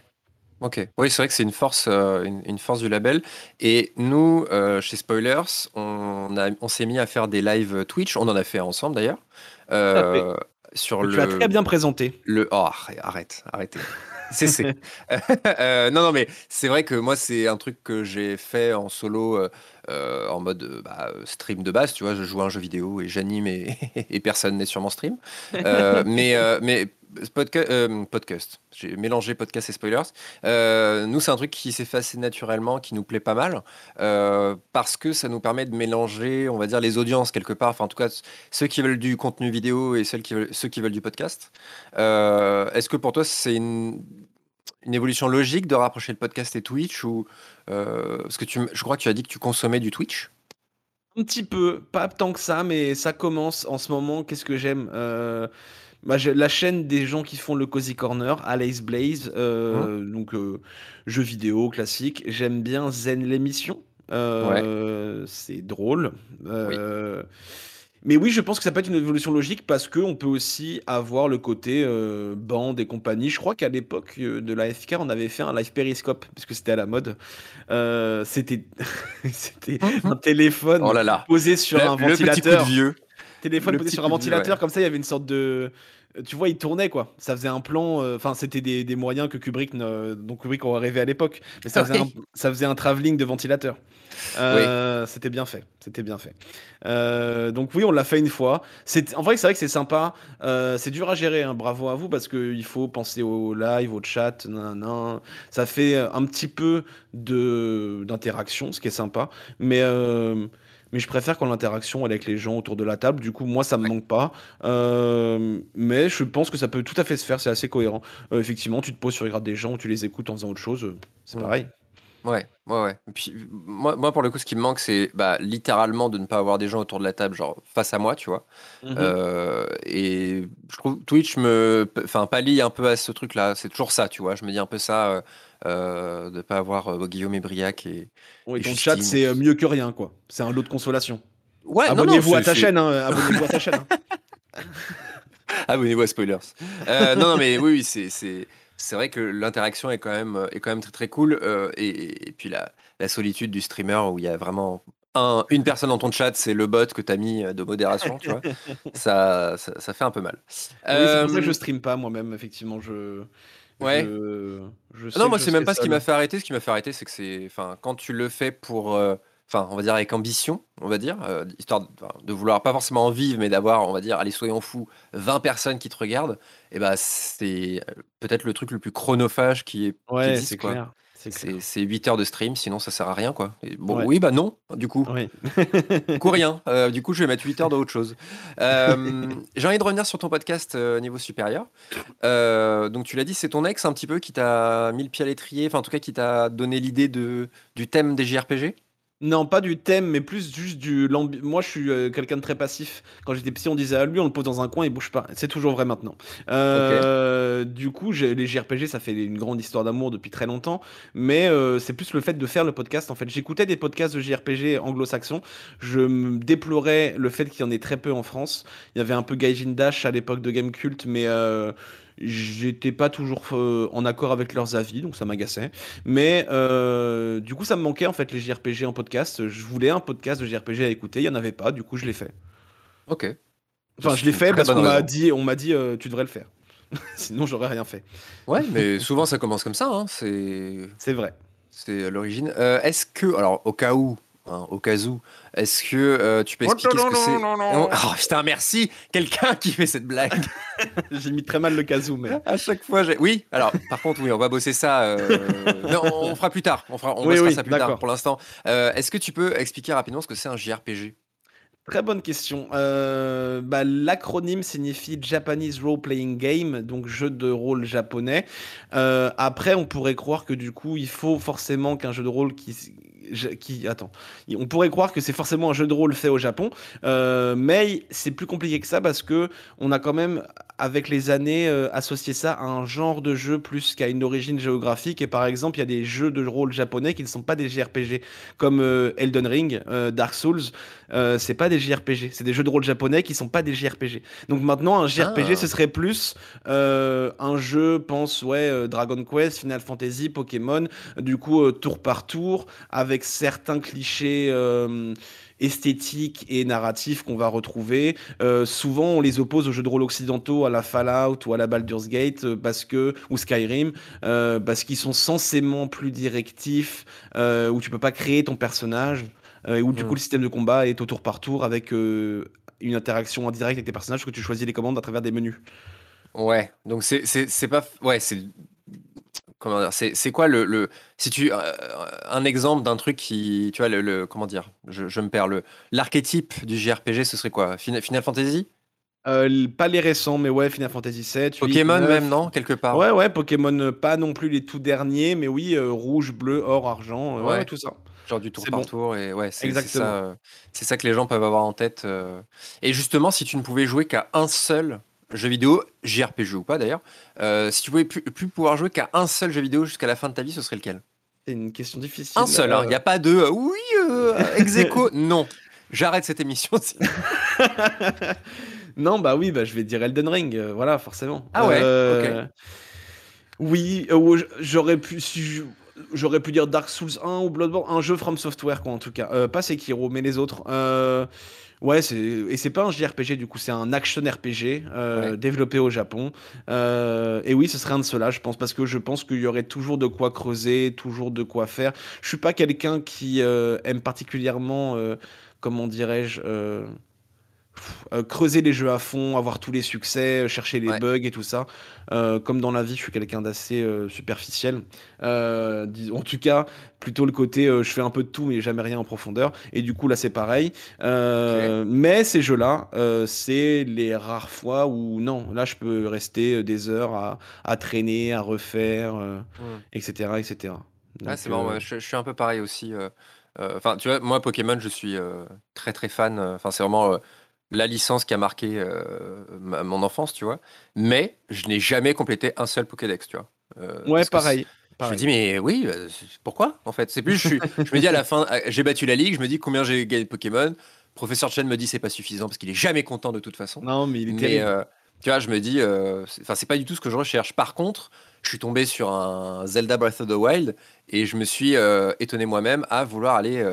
Speaker 1: Ok. Oui, c'est vrai que c'est une force, euh, une, une force du label. Et nous, euh, chez Spoilers, on a, on s'est mis à faire des lives Twitch. On en a fait ensemble d'ailleurs. Euh, sur
Speaker 3: Tu as
Speaker 1: le,
Speaker 3: très bien présenté.
Speaker 1: le. Oh, arrête, arrête, arrêtez. Cessez. Euh, non, non, mais c'est vrai que moi, c'est un truc que j'ai fait en solo euh, en mode bah, stream de base, tu vois, je joue à un jeu vidéo et j'anime et, personne n'est sur mon stream. mais, mais euh, podcast, j'ai mélangé podcast et spoilers. Euh, nous, c'est un truc qui assez naturellement, qui nous plaît pas mal, euh, parce que ça nous permet de mélanger, on va dire, les audiences quelque part. Enfin, en tout cas, ceux qui veulent du contenu vidéo et ceux qui veulent, ceux qui veulent du podcast. Est-ce que pour toi, c'est une, évolution logique de rapprocher le podcast et Twitch ou parce que tu, je crois que tu as dit que tu consommais du Twitch.
Speaker 3: Un petit peu, pas tant que ça, mais ça commence en ce moment. Qu'est-ce que j'aime bah, la chaîne des gens qui font le Cozy Corner, Alice Blaze, euh, mmh. donc euh, jeux vidéo classique. J'aime bien Zen l'émission. Euh, c'est drôle. Mais oui, je pense que ça peut être une évolution logique parce qu'on peut aussi avoir le côté bande et compagnie. Je crois qu'à l'époque de la FK, on avait fait un live périscope parce que c'était à la mode. c'était c'était mmh. un téléphone
Speaker 1: oh
Speaker 3: posé sur un ventilateur.
Speaker 1: vieux
Speaker 3: téléphone posé sur un ventilateur, comme ça, il y avait une sorte de. Tu vois, il tournait quoi. Ça faisait un plan. Euh, enfin, c'était des, des, moyens que Kubrick, ne, dont Kubrick aurait rêvé à l'époque. Mais ça faisait, un, ça faisait un travelling de ventilateur. Euh, c'était bien fait. C'était bien fait. Euh, donc oui, on l'a fait une fois. C'est en vrai, c'est vrai que c'est sympa. c'est dur à gérer. Hein. Bravo à vous parce qu'il faut penser au live, au chat. Nan, Ça fait un petit peu de d'interaction, ce qui est sympa. Mais mais je préfère quand l'interaction est avec les gens autour de la table. Du coup, moi, ça me manque pas. Euh, mais je pense que ça peut tout à fait se faire. C'est assez cohérent. Euh, effectivement, tu te poses sur les grades des gens, tu les écoutes en faisant autre chose. Euh, c'est pareil.
Speaker 1: Ouais, ouais, ouais. Et puis, moi, moi, pour le coup, ce qui me manque, c'est bah, littéralement de ne pas avoir des gens autour de la table, genre face à moi, tu vois. Mmh et je trouve Twitch me, enfin, pallie un peu à ce truc-là. C'est toujours ça, tu vois. Je me dis un peu ça euh, de ne pas avoir euh, Guillaume et Briac et.
Speaker 3: Oui, ton chat, c'est euh, mieux que rien, quoi. C'est un lot de consolation.
Speaker 1: Ouais,
Speaker 3: abonnez-vous à ta chaîne, hein, abonnez-vous à ta chaîne. Hein.
Speaker 1: abonnez-vous à Spoilers. non, non, mais oui, c'est c'est vrai que l'interaction est quand même est quand même très très cool et, puis la, la, solitude du streamer où il y a vraiment un, une personne dans ton chat c'est le bot que tu as mis de modération tu vois ça, ça, ça, fait un peu mal
Speaker 3: oui, c'est pour ça que je stream pas moi-même effectivement je
Speaker 1: Ouais. Ah non, moi, c'est même pas ce qui m'a fait arrêter. Ce qui m'a fait arrêter, c'est que c'est, enfin, quand tu le fais pour, euh, enfin, on va dire avec ambition, on va dire, euh, histoire de, vouloir pas forcément en vivre, mais d'avoir, on va dire, allez, soyons fous, 20 personnes qui te regardent, et bah, c'est euh, peut-être le truc le plus chronophage qui est.
Speaker 3: Ouais, c'est clair.
Speaker 1: C'est 8 heures de stream, sinon ça sert à rien, quoi. bon, oui, bah non, du coup. Oui. du coup, rien. Euh, du coup, je vais mettre 8 heures d'autre chose. Euh, j'ai envie de revenir sur ton podcast euh, niveau supérieur. donc, tu l'as dit, c'est ton ex un petit peu qui t'a mis le pied à l'étrier, enfin, en tout cas, qui t'a donné l'idée du thème des JRPG
Speaker 3: non, pas du thème, mais plus juste du. Moi, je suis euh, quelqu'un de très passif. Quand j'étais petit, on disait à lui, on le pose dans un coin, il bouge pas. C'est toujours vrai maintenant. Euh, du coup, les JRPG, ça fait une grande histoire d'amour depuis très longtemps, mais euh, c'est plus le fait de faire le podcast. En fait, j'écoutais des podcasts de JRPG anglo-saxons. Je me déplorais le fait qu'il y en ait très peu en France. Il y avait un peu Gaijin Dash à l'époque de Game Cult, mais J'étais pas toujours euh, en accord avec leurs avis, donc ça m'agaçait. Mais euh, du coup, ça me manquait en fait les JRPG en podcast. Je voulais un podcast de JRPG à écouter, il y en avait pas, du coup, je l'ai fait.
Speaker 1: Ok.
Speaker 3: Enfin, je l'ai fait parce qu'on m'a dit, on m'a dit, euh, tu devrais le faire. Sinon, j'aurais rien fait.
Speaker 1: Ouais, mais souvent ça commence comme ça. Hein. C'est.
Speaker 3: C'est vrai.
Speaker 1: C'est l'origine. Est-ce que, alors, au cas où, hein, au cas où, est-ce que euh, tu peux oh, expliquer ce que c'est oh, oh, putain, merci Quelqu'un qui fait cette blague
Speaker 3: J'ai mis très mal le casou, mais...
Speaker 1: À chaque fois, j'ai... Oui, alors, par contre, oui, on va bosser ça... Euh, non, on fera plus tard. On, fera, on bossera ça plus tard, pour l'instant. Euh, est-ce que tu peux expliquer rapidement ce que c'est un JRPG
Speaker 3: Très bonne question. Bah, l'acronyme signifie Japanese Role Playing Game, donc jeu de rôle japonais. après, on pourrait croire que du coup, il faut forcément qu'un jeu de rôle qui, qui attends, on pourrait croire que c'est forcément un jeu de rôle fait au Japon, euh, mais c'est plus compliqué que ça parce que on a quand même avec les années euh, associé ça à un genre de jeu plus qu'à une origine géographique. Et par exemple, il y a des jeux de rôle japonais qui ne sont pas des JRPG, comme euh, Elden Ring, Dark Souls. c'est pas des JRPG, c'est des jeux de rôle japonais qui sont pas des JRPG. Donc maintenant, un JRPG, ah. ce serait plus un jeu, pense ouais, Dragon Quest, Final Fantasy, Pokémon, du coup tour par tour avec certains clichés euh, esthétiques et narratifs qu'on va retrouver. Euh, souvent, on les oppose aux jeux de rôle occidentaux, à la Fallout ou à la Baldur's Gate, euh, parce que ou Skyrim, parce qu'ils sont censément plus directifs, où tu peux pas créer ton personnage. où du coup
Speaker 1: Mmh.
Speaker 3: le système de combat est au tour par tour avec une interaction en direct avec tes personnages que tu choisis les commandes à travers des menus.
Speaker 1: Ouais, donc c'est pas ouais, c'est comment dire? C'est quoi le le si tu euh, un exemple d'un truc qui tu vois le, le- comment dire? Je, je me perds le l'archétype du JRPG ce serait quoi? Final, Final Fantasy?
Speaker 3: Euh, pas les récents, mais ouais, Final Fantasy 7, 8,
Speaker 1: Pokémon
Speaker 3: 9.
Speaker 1: même non quelque part?
Speaker 3: Ouais, ouais, Pokémon, euh, pas non plus les tout derniers, mais oui, euh, rouge, bleu, or, argent, euh, ouais, tout ça.
Speaker 1: genre du tour
Speaker 3: C'est
Speaker 1: par
Speaker 3: bon,
Speaker 1: tour et ouais, c'est ça euh, c'est ça que les gens peuvent avoir en tête euh. Et justement, si tu ne pouvais jouer qu'à un seul jeu vidéo, JRPG ou pas d'ailleurs, euh, si tu pouvais plus, plus pouvoir jouer qu'à un seul jeu vidéo jusqu'à la fin de ta vie, ce serait lequel?
Speaker 3: C'est une question difficile.
Speaker 1: Un seul, hein. Il
Speaker 3: euh,
Speaker 1: n'y a pas de euh, oui, euh, ex aequo. Non, j'arrête cette émission.
Speaker 3: Non, bah oui, bah je vais dire Elden Ring, voilà, forcément.
Speaker 1: Ah ouais,
Speaker 3: Euh, Oui, j'aurais pu, si je- j'aurais pu dire Dark Souls 1 ou Bloodborne, un jeu From Software, quoi, en tout cas. Euh, pas Sekiro, mais les autres. Euh, Ouais, c'est et c'est pas un JRPG du coup, c'est un action RPG euh,
Speaker 1: Ouais.
Speaker 3: développé au Japon. Euh, et oui, ce serait un de ceux-là, je pense, parce que je pense qu'il y aurait toujours de quoi creuser, toujours de quoi faire. Je suis pas quelqu'un qui euh, aime particulièrement, euh, comment dirais-je, euh, creuser les jeux à fond, avoir tous les succès, euh, chercher les
Speaker 1: Ouais.
Speaker 3: bugs et tout ça. Euh, comme dans la vie, je suis quelqu'un d'assez superficiel. En tout cas, plutôt le côté je fais un peu de tout mais jamais rien en profondeur. Et du coup, là, c'est pareil. Mais ces jeux-là, c'est les rares fois où non, là, je peux rester des heures à, à traîner, à refaire, euh,
Speaker 1: Mm.
Speaker 3: etc. etc.
Speaker 1: Ah, c'est marrant, ouais, je, je suis un peu pareil aussi. Enfin, tu vois, moi, Pokémon, je suis très très fan. Enfin, c'est vraiment la licence qui a marqué euh, ma- mon enfance, tu vois. Mais je n'ai jamais complété un seul Pokédex, tu vois. Euh,
Speaker 3: Ouais, pareil.
Speaker 1: Je me dis, mais oui, euh, pourquoi en fait? C'est plus, je, suis- je me dis à la fin, j'ai battu la ligue, je me dis combien j'ai gagné de Pokémon. Professeur Chen me dit c'est pas suffisant parce qu'il est jamais content de toute façon.
Speaker 3: Non, mais il est
Speaker 1: Mais euh, tu vois, je me dis, c'est- enfin, c'est pas du tout ce que je recherche. Par contre, je suis tombé sur un Zelda Breath of the Wild et je me suis étonné moi-même à vouloir aller.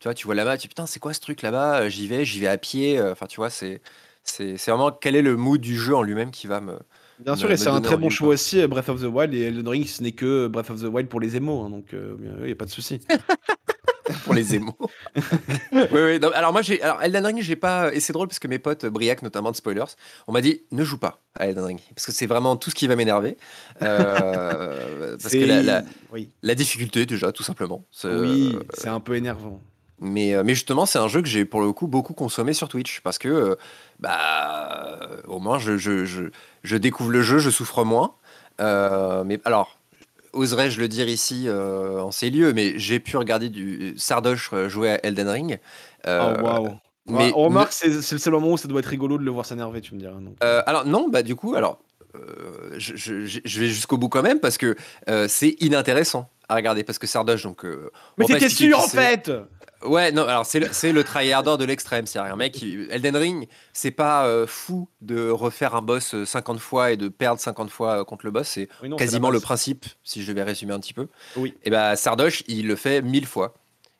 Speaker 1: Euh, tu vois, tu vois là-bas, tu dis putain, c'est quoi ce truc là-bas J'y vais, j'y vais à pied. euh, Enfin, tu vois, c'est c'est vraiment quel est le mood du jeu en lui-même qui va me.
Speaker 3: Bien
Speaker 1: me-
Speaker 3: sûr, et c'est un très bon choix aussi, euh, Breath of the Wild, et Elden Ring, ce n'est que Breath of the Wild pour les émos, hein, donc il n'y a pas de souci.
Speaker 1: pour les émos. oui, oui. non, alors moi, j'ai, alors Elden Ring, j'ai pas. Et c'est drôle parce que mes potes, Briac notamment de spoilers, on m'a dit ne joue pas à Elden Ring parce que c'est vraiment tout ce qui va m'énerver. Euh, parce que la, la-
Speaker 3: Oui,
Speaker 1: la difficulté déjà, tout simplement. C'est,
Speaker 3: oui
Speaker 1: euh,
Speaker 3: c'est un peu énervant.
Speaker 1: Mais, euh, mais justement, c'est un jeu que j'ai pour le coup beaucoup consommé sur Twitch parce que euh, bah au moins je, je, je, je découvre le jeu, je souffre moins. Euh, mais alors. Oserais-je le dire ici euh, en ces lieux, mais j'ai pu regarder du Sardoche jouer à Elden Ring. Euh,
Speaker 3: oh, waouh.
Speaker 1: mais
Speaker 3: on remarque, c'est c'est le seul moment où ça doit être rigolo de le voir s'énerver, tu me diras. donc.
Speaker 1: Alors non, bah du coup, alors je, je- je- vais jusqu'au bout quand même parce que c'est inintéressant à regarder parce que Sardoche, donc.
Speaker 3: Mais t'étais sûr en fait?
Speaker 1: Ouais, non, alors c'est le, c'est le tryharder de l'extrême, c'est un mec qui Elden Ring, c'est pas euh, fou de refaire un boss euh, 50 fois et de perdre 50 fois euh, contre le boss, c'est
Speaker 3: Oui,
Speaker 1: quasiment le principe, si je devais résumer un petit peu.
Speaker 3: Oui.
Speaker 1: Et bah Sardoche, il le fait mille fois.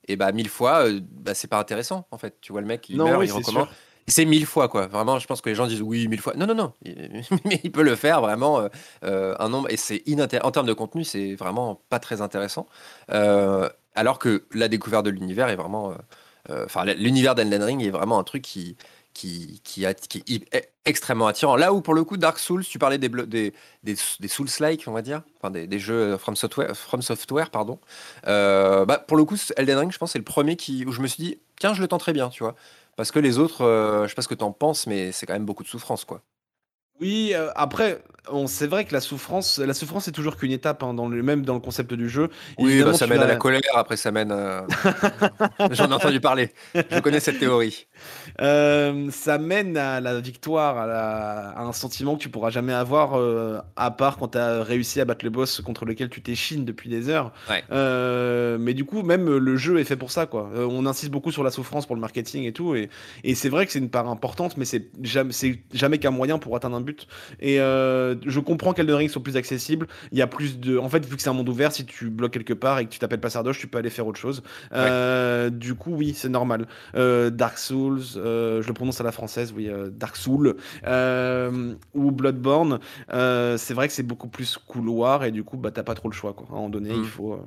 Speaker 1: Et bah mille fois, euh, bah, c'est pas intéressant en fait. Tu vois le mec, il
Speaker 3: Non,
Speaker 1: meurt,
Speaker 3: oui,
Speaker 1: il
Speaker 3: c'est
Speaker 1: recommence.
Speaker 3: sûr.
Speaker 1: C'est mille fois, quoi. Vraiment, je pense que les gens disent oui, mille fois. Non, non, non. Mais il peut le faire vraiment euh, euh, un nombre. Et c'est inintéressant. En termes de contenu, c'est vraiment pas très intéressant. Euh, alors que la découverte de l'univers est vraiment. euh, euh, Enfin, l'univers d'Elden Ring est vraiment un truc qui. Qui, qui, est extrêmement attirant. Là où, pour le coup, Dark Souls, tu parlais des, des, Souls-like, on va dire, enfin, des, jeux From Software, From Software pardon. Euh, bah, pour le coup, Elden Ring, je pense, c'est le premier qui, où je me suis dit, tiens, je le tenterai bien, tu vois. Parce que les autres, euh, je sais pas ce que t'en penses, mais c'est quand même beaucoup de souffrance, quoi.
Speaker 3: Oui, après, c'est vrai que la souffrance, la souffrance c'est toujours qu'une étape, hein, dans le, même dans le concept du jeu.
Speaker 1: Oui, bah, ça mène à la colère, après ça mène à... J'en ai entendu parler. Je connais cette théorie.
Speaker 3: Euh, ça mène à la victoire, à, la- à un sentiment que tu pourras jamais avoir, euh, à part quand tu as réussi à battre le boss contre lequel tu t'échines depuis des heures.
Speaker 1: Ouais.
Speaker 3: Euh, mais du coup, même le jeu est fait pour ça, quoi. Euh, on insiste beaucoup sur la souffrance pour le marketing et tout, et, et c'est vrai que c'est une part importante, mais c'est jamais, c'est jamais qu'un moyen pour atteindre un but. Et euh, je comprends qu'Elden Ring soit plus accessible. Il y a plus de, en fait, vu que c'est un monde ouvert, si tu bloques quelque part et que tu t'appelles pas Sardoche, tu peux aller faire autre chose. Euh, Du coup, oui, c'est normal. Euh, Dark Souls, euh, je le prononce à la française, oui, Dark Soul, euh, ou Bloodborne, c'est vrai que c'est beaucoup plus couloir et du coup, bah, t'as pas trop le choix, quoi. À un moment donné,
Speaker 1: Mm.
Speaker 3: il faut. euh,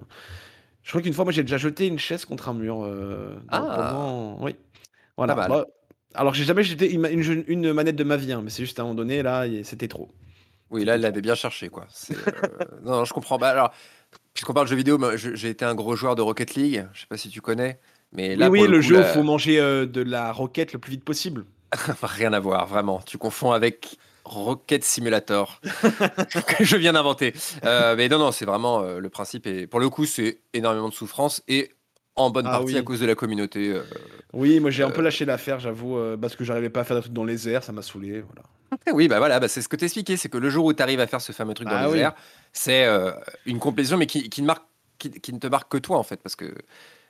Speaker 3: Je crois qu'une fois, moi, j'ai déjà jeté une chaise contre un mur,
Speaker 1: Ah!
Speaker 3: pendant oui, voilà. Bah, alors j'ai jamais jeté une manette de ma vie, hein, mais c'est juste à un moment donné, là, c'était trop.
Speaker 1: Oui, là, elle l'avait bien cherché, quoi. Heu, non, non, je comprends. Bah, alors, puisqu'on parle de jeux vidéo, j'ai été un gros joueur de Rocket League. Je sais pas si tu connais? Mais
Speaker 3: Oui,
Speaker 1: là,
Speaker 3: oui,
Speaker 1: le
Speaker 3: le
Speaker 1: coup,
Speaker 3: jeu il faut manger, heu, de la roquette le plus vite possible.
Speaker 1: rien à voir, vraiment. Tu confonds avec Rocket Simulator que je viens d'inventer. Heu, mais non, non, c'est vraiment, le principe est pour le coup, c'est énormément de souffrance et en bonne
Speaker 3: Ah
Speaker 1: partie à
Speaker 3: oui.
Speaker 1: cause de la communauté, heu
Speaker 3: Oui, moi, j'ai un peu
Speaker 1: heu
Speaker 3: lâché l'affaire, j'avoue, heu, parce que j'arrivais pas à faire des trucs dans les airs, ça m'a saoulé, voilà.
Speaker 1: oui, bah, voilà, bah, c'est ce que t'expliquais, c'est que le jour où tu arrives à faire ce fameux truc dans
Speaker 3: Bah
Speaker 1: les
Speaker 3: oui.
Speaker 1: airs, c'est, une complétion, mais qui qui ne marque qui qui ne te marque que toi, en fait, parce que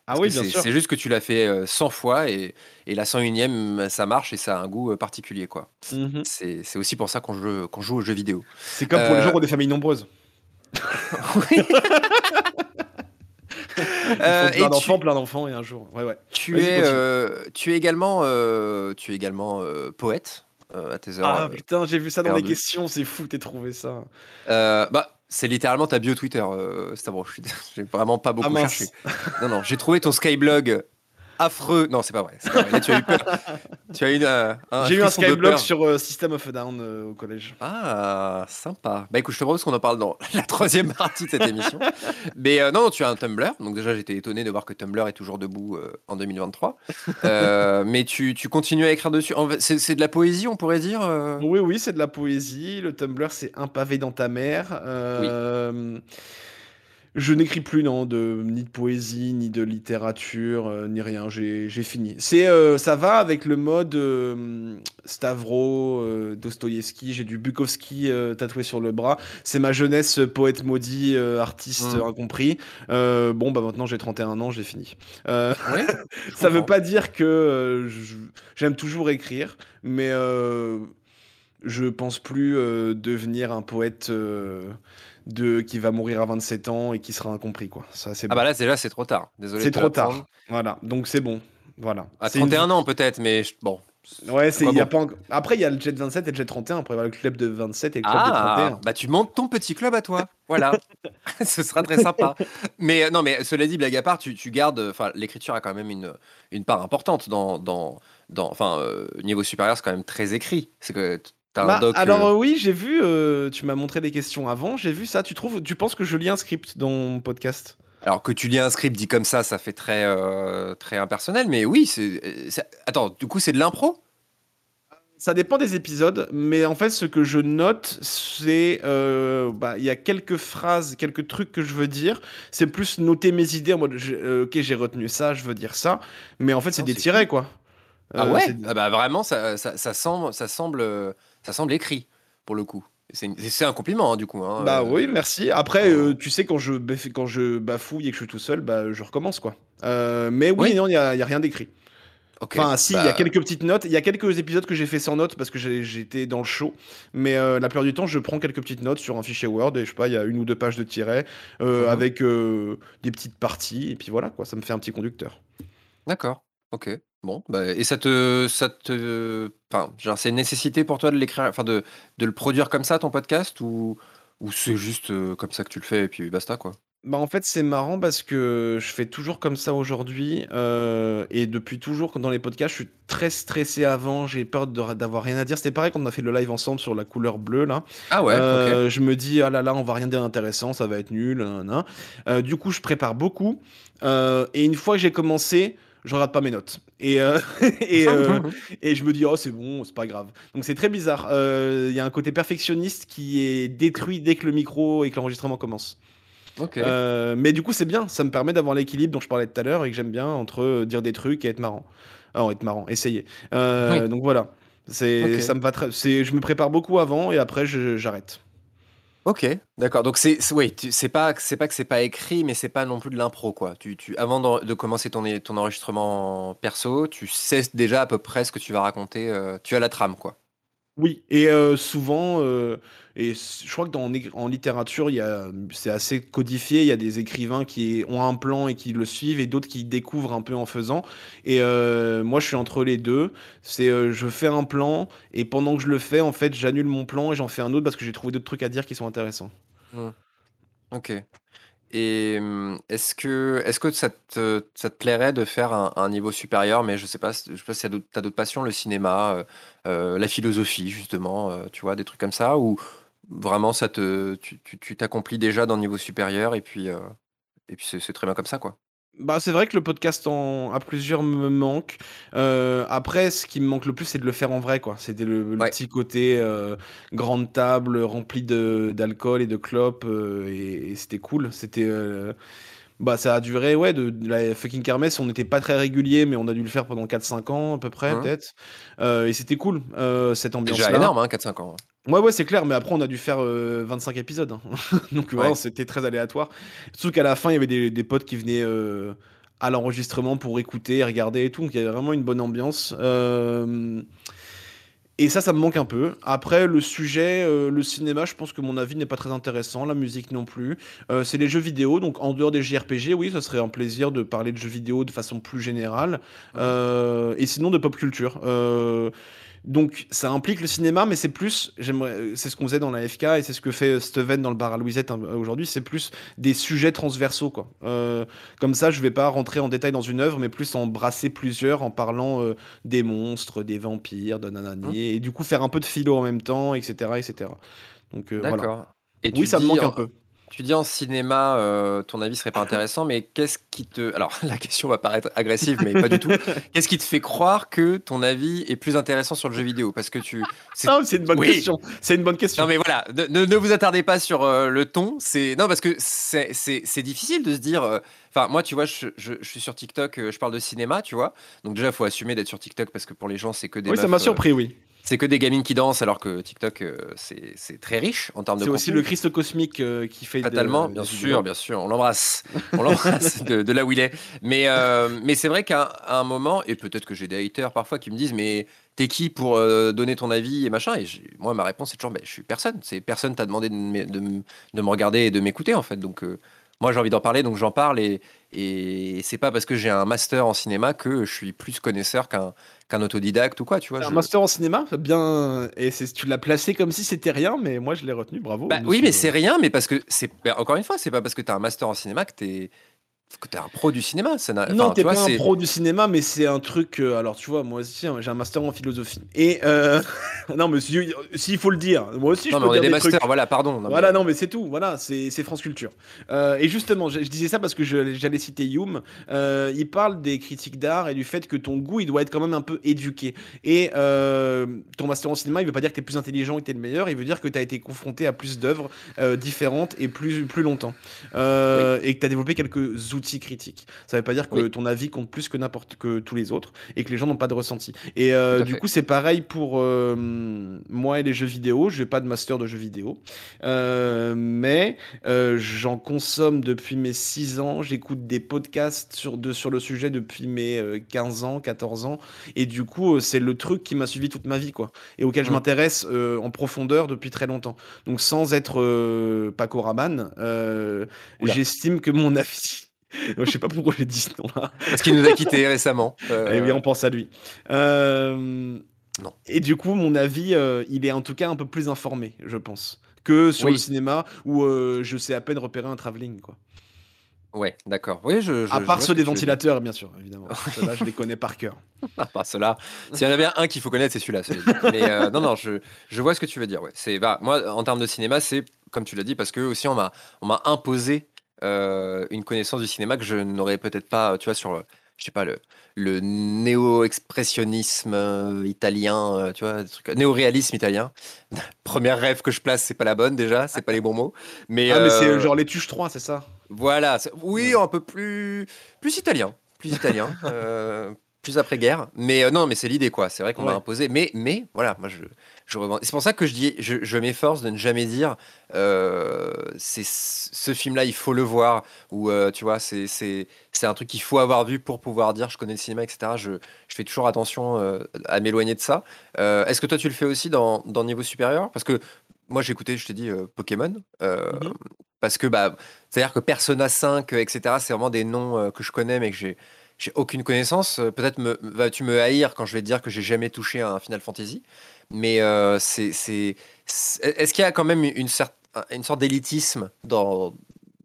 Speaker 3: Ah
Speaker 1: parce que
Speaker 3: oui, bien
Speaker 1: c'est
Speaker 3: sûr.
Speaker 1: c'est juste que tu l'as fait, heu, 100 fois et et la 101e, ça marche et ça a un goût, particulier, quoi.
Speaker 3: Mmh mh.
Speaker 1: C'est aussi pour ça qu'on joue joue aux jeux vidéo.
Speaker 3: C'est comme pour les gens qui ont des familles nombreuses.
Speaker 1: oui. Heu
Speaker 3: plein d'enfants,
Speaker 1: tu
Speaker 3: plein d'enfants et un jour ouais, ouais.
Speaker 1: tu es, heu, tu es également, heu, tu es également, poète, à tes heures,
Speaker 3: Ah putain, j'ai vu ça dans les questions, c'est fou aies trouvé ça.
Speaker 1: Bah, c'est littéralement ta bio Twitter, heu, Stavro. Je suis dé j'ai vraiment pas
Speaker 3: Ah
Speaker 1: beaucoup cherché.
Speaker 3: mince.
Speaker 1: Non, non, j'ai trouvé ton Skyblog affreux. Non, c'est pas vrai, c'est pas vrai. Là, tu as eu peur. Tu as eu, un
Speaker 3: J'ai eu un
Speaker 1: peur.
Speaker 3: sur, heu, System of a Down, heu, au collège.
Speaker 1: Ah, sympa. Bah, écoute, je te propose qu'on en parle dans la 3e partie de cette émission. Mais, heu, non, tu as un Tumblr. Donc déjà, j'étais étonné de voir que Tumblr est toujours debout, en 2023. Heu, mais tu tu continues à écrire dessus. C'est de la poésie, on pourrait dire?
Speaker 3: Oui, oui, c'est de la poésie. Le Tumblr, c'est un pavé dans ta mer.
Speaker 1: Oui.
Speaker 3: Je n'écris plus, non, de ni de poésie, ni de littérature, heu, ni rien. J'ai fini. C'est, heu, ça va avec le mode, hem, Stavro, Dostoïevski. J'ai du Bukowski, tatoué sur le bras. C'est ma jeunesse, poète maudit, artiste
Speaker 1: Mmh.
Speaker 3: incompris. Bon, bah, maintenant j'ai 31 ans, j'ai fini.
Speaker 1: Je
Speaker 3: ça veut pas dire que, j'aime toujours écrire, mais, je pense plus, devenir un poète, de qui va mourir à 27 ans et qui sera incompris, quoi. Ça, c'est
Speaker 1: Ah
Speaker 3: bon.
Speaker 1: bah, là, déjà, c'est trop tard. Désolé
Speaker 3: C'est
Speaker 1: de
Speaker 3: trop tard. Voilà, donc c'est bon. Voilà.
Speaker 1: À
Speaker 3: C'est une vie
Speaker 1: 31 ans peut-être, mais bon,
Speaker 3: ouais, c'est il y a
Speaker 1: bon?
Speaker 3: pas après il y a le Jet 27 et le Jet 31. Après, il y aura le club de 27 et le club de
Speaker 1: Ah!
Speaker 3: 31.
Speaker 1: Bah, tu montes ton petit club à toi. Voilà, ce sera très sympa. Mais, heu, non, mais cela dit, blague à part, tu tu gardes, enfin, l'écriture a quand même une, une part importante dans dans enfin, heu, niveau supérieur, c'est quand même très écrit. C'est que un
Speaker 3: Bah,
Speaker 1: doc,
Speaker 3: alors,
Speaker 1: heu,
Speaker 3: oui, j'ai vu, heu, tu m'as montré des questions avant, j'ai vu ça. Tu trouves tu penses que je lis un script dans mon podcast?
Speaker 1: alors que tu lis un script dit comme ça, ça fait très, heu, très impersonnel, mais oui, c'est, attends, du coup, c'est de l'impro?
Speaker 3: Ça dépend des épisodes, mais en fait, ce que je note, c'est, bah, il y a quelques phrases, quelques trucs que je veux dire. C'est plus noter mes idées en mode je OK, j'ai retenu ça, je veux dire ça, mais en fait, c'est
Speaker 1: Oh,
Speaker 3: des
Speaker 1: cool.
Speaker 3: tirets, quoi.
Speaker 1: Ah ouais? Ah bah, vraiment, ça ça ça semble ça semble, ça semble écrit, pour le coup. C'est un compliment, hein, du coup, hein,
Speaker 3: bah, oui,
Speaker 1: heu,
Speaker 3: merci. Après, heu, tu sais, quand je quand je bafouille et que je suis tout seul, bah, je recommence, quoi. Heu, mais oui,
Speaker 1: oui?
Speaker 3: non, il y a y a rien d'écrit. Enfin, si, il y a
Speaker 1: bah
Speaker 3: quelques petites notes. Il y a quelques épisodes que j'ai fait sans notes parce que j'étais dans le show. Mais la plupart du temps, je prends quelques petites notes sur un fichier Word et je sais pas, il y a une ou 2 pages de tirets,
Speaker 1: mmh
Speaker 3: avec, des petites parties et puis voilà quoi, ça me fait un petit conducteur.
Speaker 1: D'accord, OK. Bon, bah et ça te ça te enfin, genre, c'est une nécessité pour toi de l'écrire, enfin de de le produire comme ça ton podcast ou ou c'est juste, heu, comme ça que tu le fais et puis basta, quoi?
Speaker 3: Bah, en fait, c'est marrant parce que je fais toujours comme ça aujourd'hui, heu et depuis toujours dans les podcasts, je suis très stressé avant, j'ai peur de d'avoir rien à dire. C'était pareil quand on a fait le live ensemble sur la couleur bleue là.
Speaker 1: Ah ouais, OK.
Speaker 3: Heu, je me dis: «Ah là là, on va rien dire d'intéressant, ça va être nul, Heu, du coup, je prépare beaucoup, et une fois que j'ai commencé, je regarde pas mes notes et heu et je me dis: «Oh c'est bon, c'est pas grave». Donc c'est très bizarre, heu, il y a un côté perfectionniste qui est détruit dès que le micro et que l'enregistrement commence. Mais du coup, c'est bien, ça me permet d'avoir l'équilibre dont je parlais tout à l'heure et que j'aime bien entre, dire des trucs et être marrant. Alors être marrant, essayer.
Speaker 1: Oui,
Speaker 3: donc voilà, c'est ça me va très je me prépare beaucoup avant et après j'arrête.
Speaker 1: OK, d'accord, donc c'est oui, c'est pas c'est pas que c'est pas écrit, mais c'est pas non plus de l'impro, quoi. Tu tu avant de commencer ton ton enregistrement perso, tu sais déjà à peu près ce que tu vas raconter, heu, tu as la trame, quoi?
Speaker 3: Oui et souvent, et je crois que dans en littérature, mmh, c'est assez codifié. Il y a des écrivains qui ont un plan et qui le suivent et d'autres qui découvrent un peu en faisant et moi, je suis entre les 2. C'est, je fais un plan et pendant que je le fais, en fait, j'annule mon plan et j'en fais un autre parce que j'ai trouvé d'autres trucs à dire qui sont intéressants.
Speaker 1: Mmh, OK Et hum, est-ce que, est-ce que ça te, plairait de faire un, niveau supérieur, mais je sais pas, je sais pas si tu as d'autres passions, le cinéma, la philosophie, justement, euh, tu vois, des trucs comme ça, ou vraiment ça te, tu t'accomplis déjà dans le niveau supérieur et puis, euh, et puis c'est très bien comme ça, quoi.
Speaker 3: Bah, c'est vrai que le podcast en à plusieurs me manque. Après, ce qui me manque le plus, c'est de le faire en vrai, quoi. C'était le le
Speaker 1: Ouais.
Speaker 3: petit côté, grande table, remplie d'alcool et de clopes, et et c'était cool. C'était, bah, ça a duré, ouais, de de la fucking kermesse, on n'était pas très réguliers, mais on a dû le faire pendant quatre cinq ans à peu près,
Speaker 1: Hein
Speaker 3: peut-être. Heu, et c'était cool, heu, cette
Speaker 1: Déjà
Speaker 3: ambiance-là.
Speaker 1: énorme, hein, 4-5 ans. hein.
Speaker 3: Ouais, ouais, c'est clair, mais après on a dû faire, heu, 25 épisodes, hein. Donc
Speaker 1: Ouais.
Speaker 3: c'était très aléatoire. Surtout qu'à la fin, il y avait des des potes qui venaient, heu, à l'enregistrement pour écouter, regarder et tout, donc il y avait vraiment une bonne ambiance. Et ça, ça me manque un peu. Après le sujet, heu, le cinéma, je pense que mon avis n'est pas très intéressant, la musique non plus. Heu, c'est les jeux vidéo, donc en dehors des JRPG, oui, ça serait un plaisir de parler de jeux vidéo de façon plus générale. Heu et sinon de pop culture. Donc ça implique le cinéma, mais c'est plus, j'aimerais, euh, c'est ce qu'on faisait dans la FK et c'est ce que fait euh, Steven dans le bar à Louisette hein, aujourd'hui, c'est plus des sujets transversaux quoi. Euh, comme ça, je vais pas rentrer en détail dans une œuvre, mais plus en brasser plusieurs en parlant euh, des monstres, des vampires, de nanani, et du coup faire un peu de philo en même temps, etc., etc. Donc euh, voilà.
Speaker 1: Et
Speaker 3: Oui, ça me manque un peu.
Speaker 1: Tu dis en cinéma, euh, ton avis serait pas intéressant, mais qu'est-ce qui te... Alors, la question va paraître agressive, mais pas du tout. Qu'est-ce qui te fait croire que ton avis est plus intéressant sur le jeu vidéo? Parce que tu... c'est-
Speaker 3: Ah, c'est une bonne
Speaker 1: Oui.
Speaker 3: question. C'est une bonne
Speaker 1: Non
Speaker 3: question.
Speaker 1: mais voilà, ne, ne- vous attardez pas sur euh, le ton. C'est non parce que c'est c'est- c'est difficile de se dire. euh, Enfin moi tu vois, je, je- je suis sur TikTok, je parle de cinéma, tu vois. Donc déjà il faut assumer d'être sur TikTok parce que pour les gens c'est que des
Speaker 3: Oui, ça m'a surpris, oui.
Speaker 1: C'est que des gamines qui dansent alors que TikTok euh, c'est c'est très riche en termes de
Speaker 3: C'est aussi le Christ cosmique euh, qui fait de-
Speaker 1: Fatalement, bien sûr, bien sûr, on l'embrasse, on l'embrasse de, de là où il est. Mais, euh, mais c'est vrai qu'à un moment, et peut-être que j'ai des haters parfois qui me disent, mais t'es qui pour euh, donner ton avis et machin? Et moi, ma réponse est toujours, ben, je suis personne. C'est personne t'a demandé de, me- de de me regarder et de m'écouter en fait. Donc euh, moi, j'ai envie d'en parler, donc j'en parle. Et, et c'est pas parce que j'ai un master en cinéma que je suis plus connaisseur qu'un qu'un autodidacte ou quoi, tu vois.
Speaker 3: Un
Speaker 1: je-
Speaker 3: master en cinéma, bien. Et tu l'as placé comme si c'était rien, mais moi je l'ai retenu, bravo.
Speaker 1: Bah, oui, mais c'est rien, mais parce que c'est bah, encore une fois, c'est pas parce que tu as un master en cinéma que t'es que t'es un pro du cinéma. Ça
Speaker 3: Non, t'es pas un pro du cinéma, mais c'est un truc. euh, alors, tu vois, moi aussi, hein, j'ai un master en philosophie. Et euh, non, mais si- s'il faut le dire, moi aussi, je
Speaker 1: Non, mais
Speaker 3: peux
Speaker 1: on
Speaker 3: dire
Speaker 1: des
Speaker 3: des
Speaker 1: masters,
Speaker 3: trucs.
Speaker 1: voilà, pardon. Non,
Speaker 3: Voilà,
Speaker 1: mais-
Speaker 3: non, mais c'est tout. Voilà, c'est c'est France Culture. Euh, et justement, je, je disais ça parce que je- j'allais citer Hume. Euh, il parle des critiques d'art et du fait que ton goût, il doit être quand même un peu éduqué. Et euh, ton master en cinéma, il veut pas dire que tu es plus intelligent et que tu es le meilleur. Il veut dire que tu as été confronté à plus d'œuvres euh, différentes et plus, plus longtemps. Euh, Et que tu as développé quelques outils critiques. Ça veut pas dire que
Speaker 1: Oui.
Speaker 3: ton avis compte plus que n'importe que tous les autres et que les gens n'ont pas de ressenti. Et euh, du
Speaker 1: fait.
Speaker 3: coup, c'est pareil pour euh, moi et les jeux vidéo. Je n'ai pas de master de jeux vidéo. Euh, mais j'en consomme depuis mes 6 ans. J'écoute des podcasts sur, de, sur le sujet depuis mes euh, 15 ans, 14 ans. Et du coup, c'est le truc qui m'a suivi toute ma vie, quoi. Et auquel je m'intéresse en profondeur depuis très longtemps. Donc, sans être Paco Rabanne, j'estime que mon avis. Je sais pas pourquoi j'ai dit ce nom-là.
Speaker 1: Parce qu'il nous a quittés récemment. Euh,
Speaker 3: Eh oui, on pense à lui. Euh,
Speaker 1: Non.
Speaker 3: Et du coup, mon avis, euh, il est en tout cas un peu plus informé, je pense, que sur
Speaker 1: Oui.
Speaker 3: le cinéma où euh, je sais à peine repérer un travelling, quoi.
Speaker 1: Ouais, d'accord. Oui, je. je-
Speaker 3: À part ceux
Speaker 1: ce
Speaker 3: des ventilateurs, bien sûr, évidemment. Ceux-là, je les connais par cœur.
Speaker 1: À part cela. S'il y en avait un qu'il faut connaître, c'est celui-là. Mais euh, non, non, je, je vois ce que tu veux dire. Ouais. C'est, bah, moi, en termes de cinéma, c'est comme tu l'as dit, parce que aussi on m'a, on m'a imposé euh, une connaissance du cinéma que je n'aurais peut-être pas, tu vois, sur, le- je sais pas, le, le néo-expressionnisme euh, italien, euh, tu vois, néo-réalisme italien. Première rêve que je place, c'est pas la bonne déjà, c'est pas les bons mots. Mais,
Speaker 3: ah, mais c'est
Speaker 1: euh,
Speaker 3: genre les Tuches 3, c'est ça?
Speaker 1: voilà, oui, un peu plus, plus italien, plus italien, euh, plus après-guerre. Mais euh, non, mais c'est l'idée, quoi. C'est vrai qu'on
Speaker 3: Ouais.
Speaker 1: imposé. Mais, mais voilà, moi, je, C'est pour ça que je dis, je, je m'efforce de ne jamais dire, euh, c'est ce film-là, il faut le voir, ou euh, tu vois, c'est c'est c'est un truc qu'il faut avoir vu pour pouvoir dire, je connais le cinéma, etc. Je, je fais toujours attention euh, à m'éloigner de ça. Est-ce que toi, tu le fais aussi dans, dans niveau supérieur? Parce que moi, j'ai écouté, je t'ai dit, Pokémon.
Speaker 3: Mhm.
Speaker 1: Parce que, bah, c'est-à-dire que Persona 5, euh, etc., c'est vraiment des noms que je connais, mais que j'ai, j'ai aucune connaissance. Peut-être me, vas-tu me haïr quand je vais te dire que j'ai jamais touché à un Final Fantasy? Mais euh, c'est, est-ce qu'il y a quand même une, une sorte d'élitisme dans,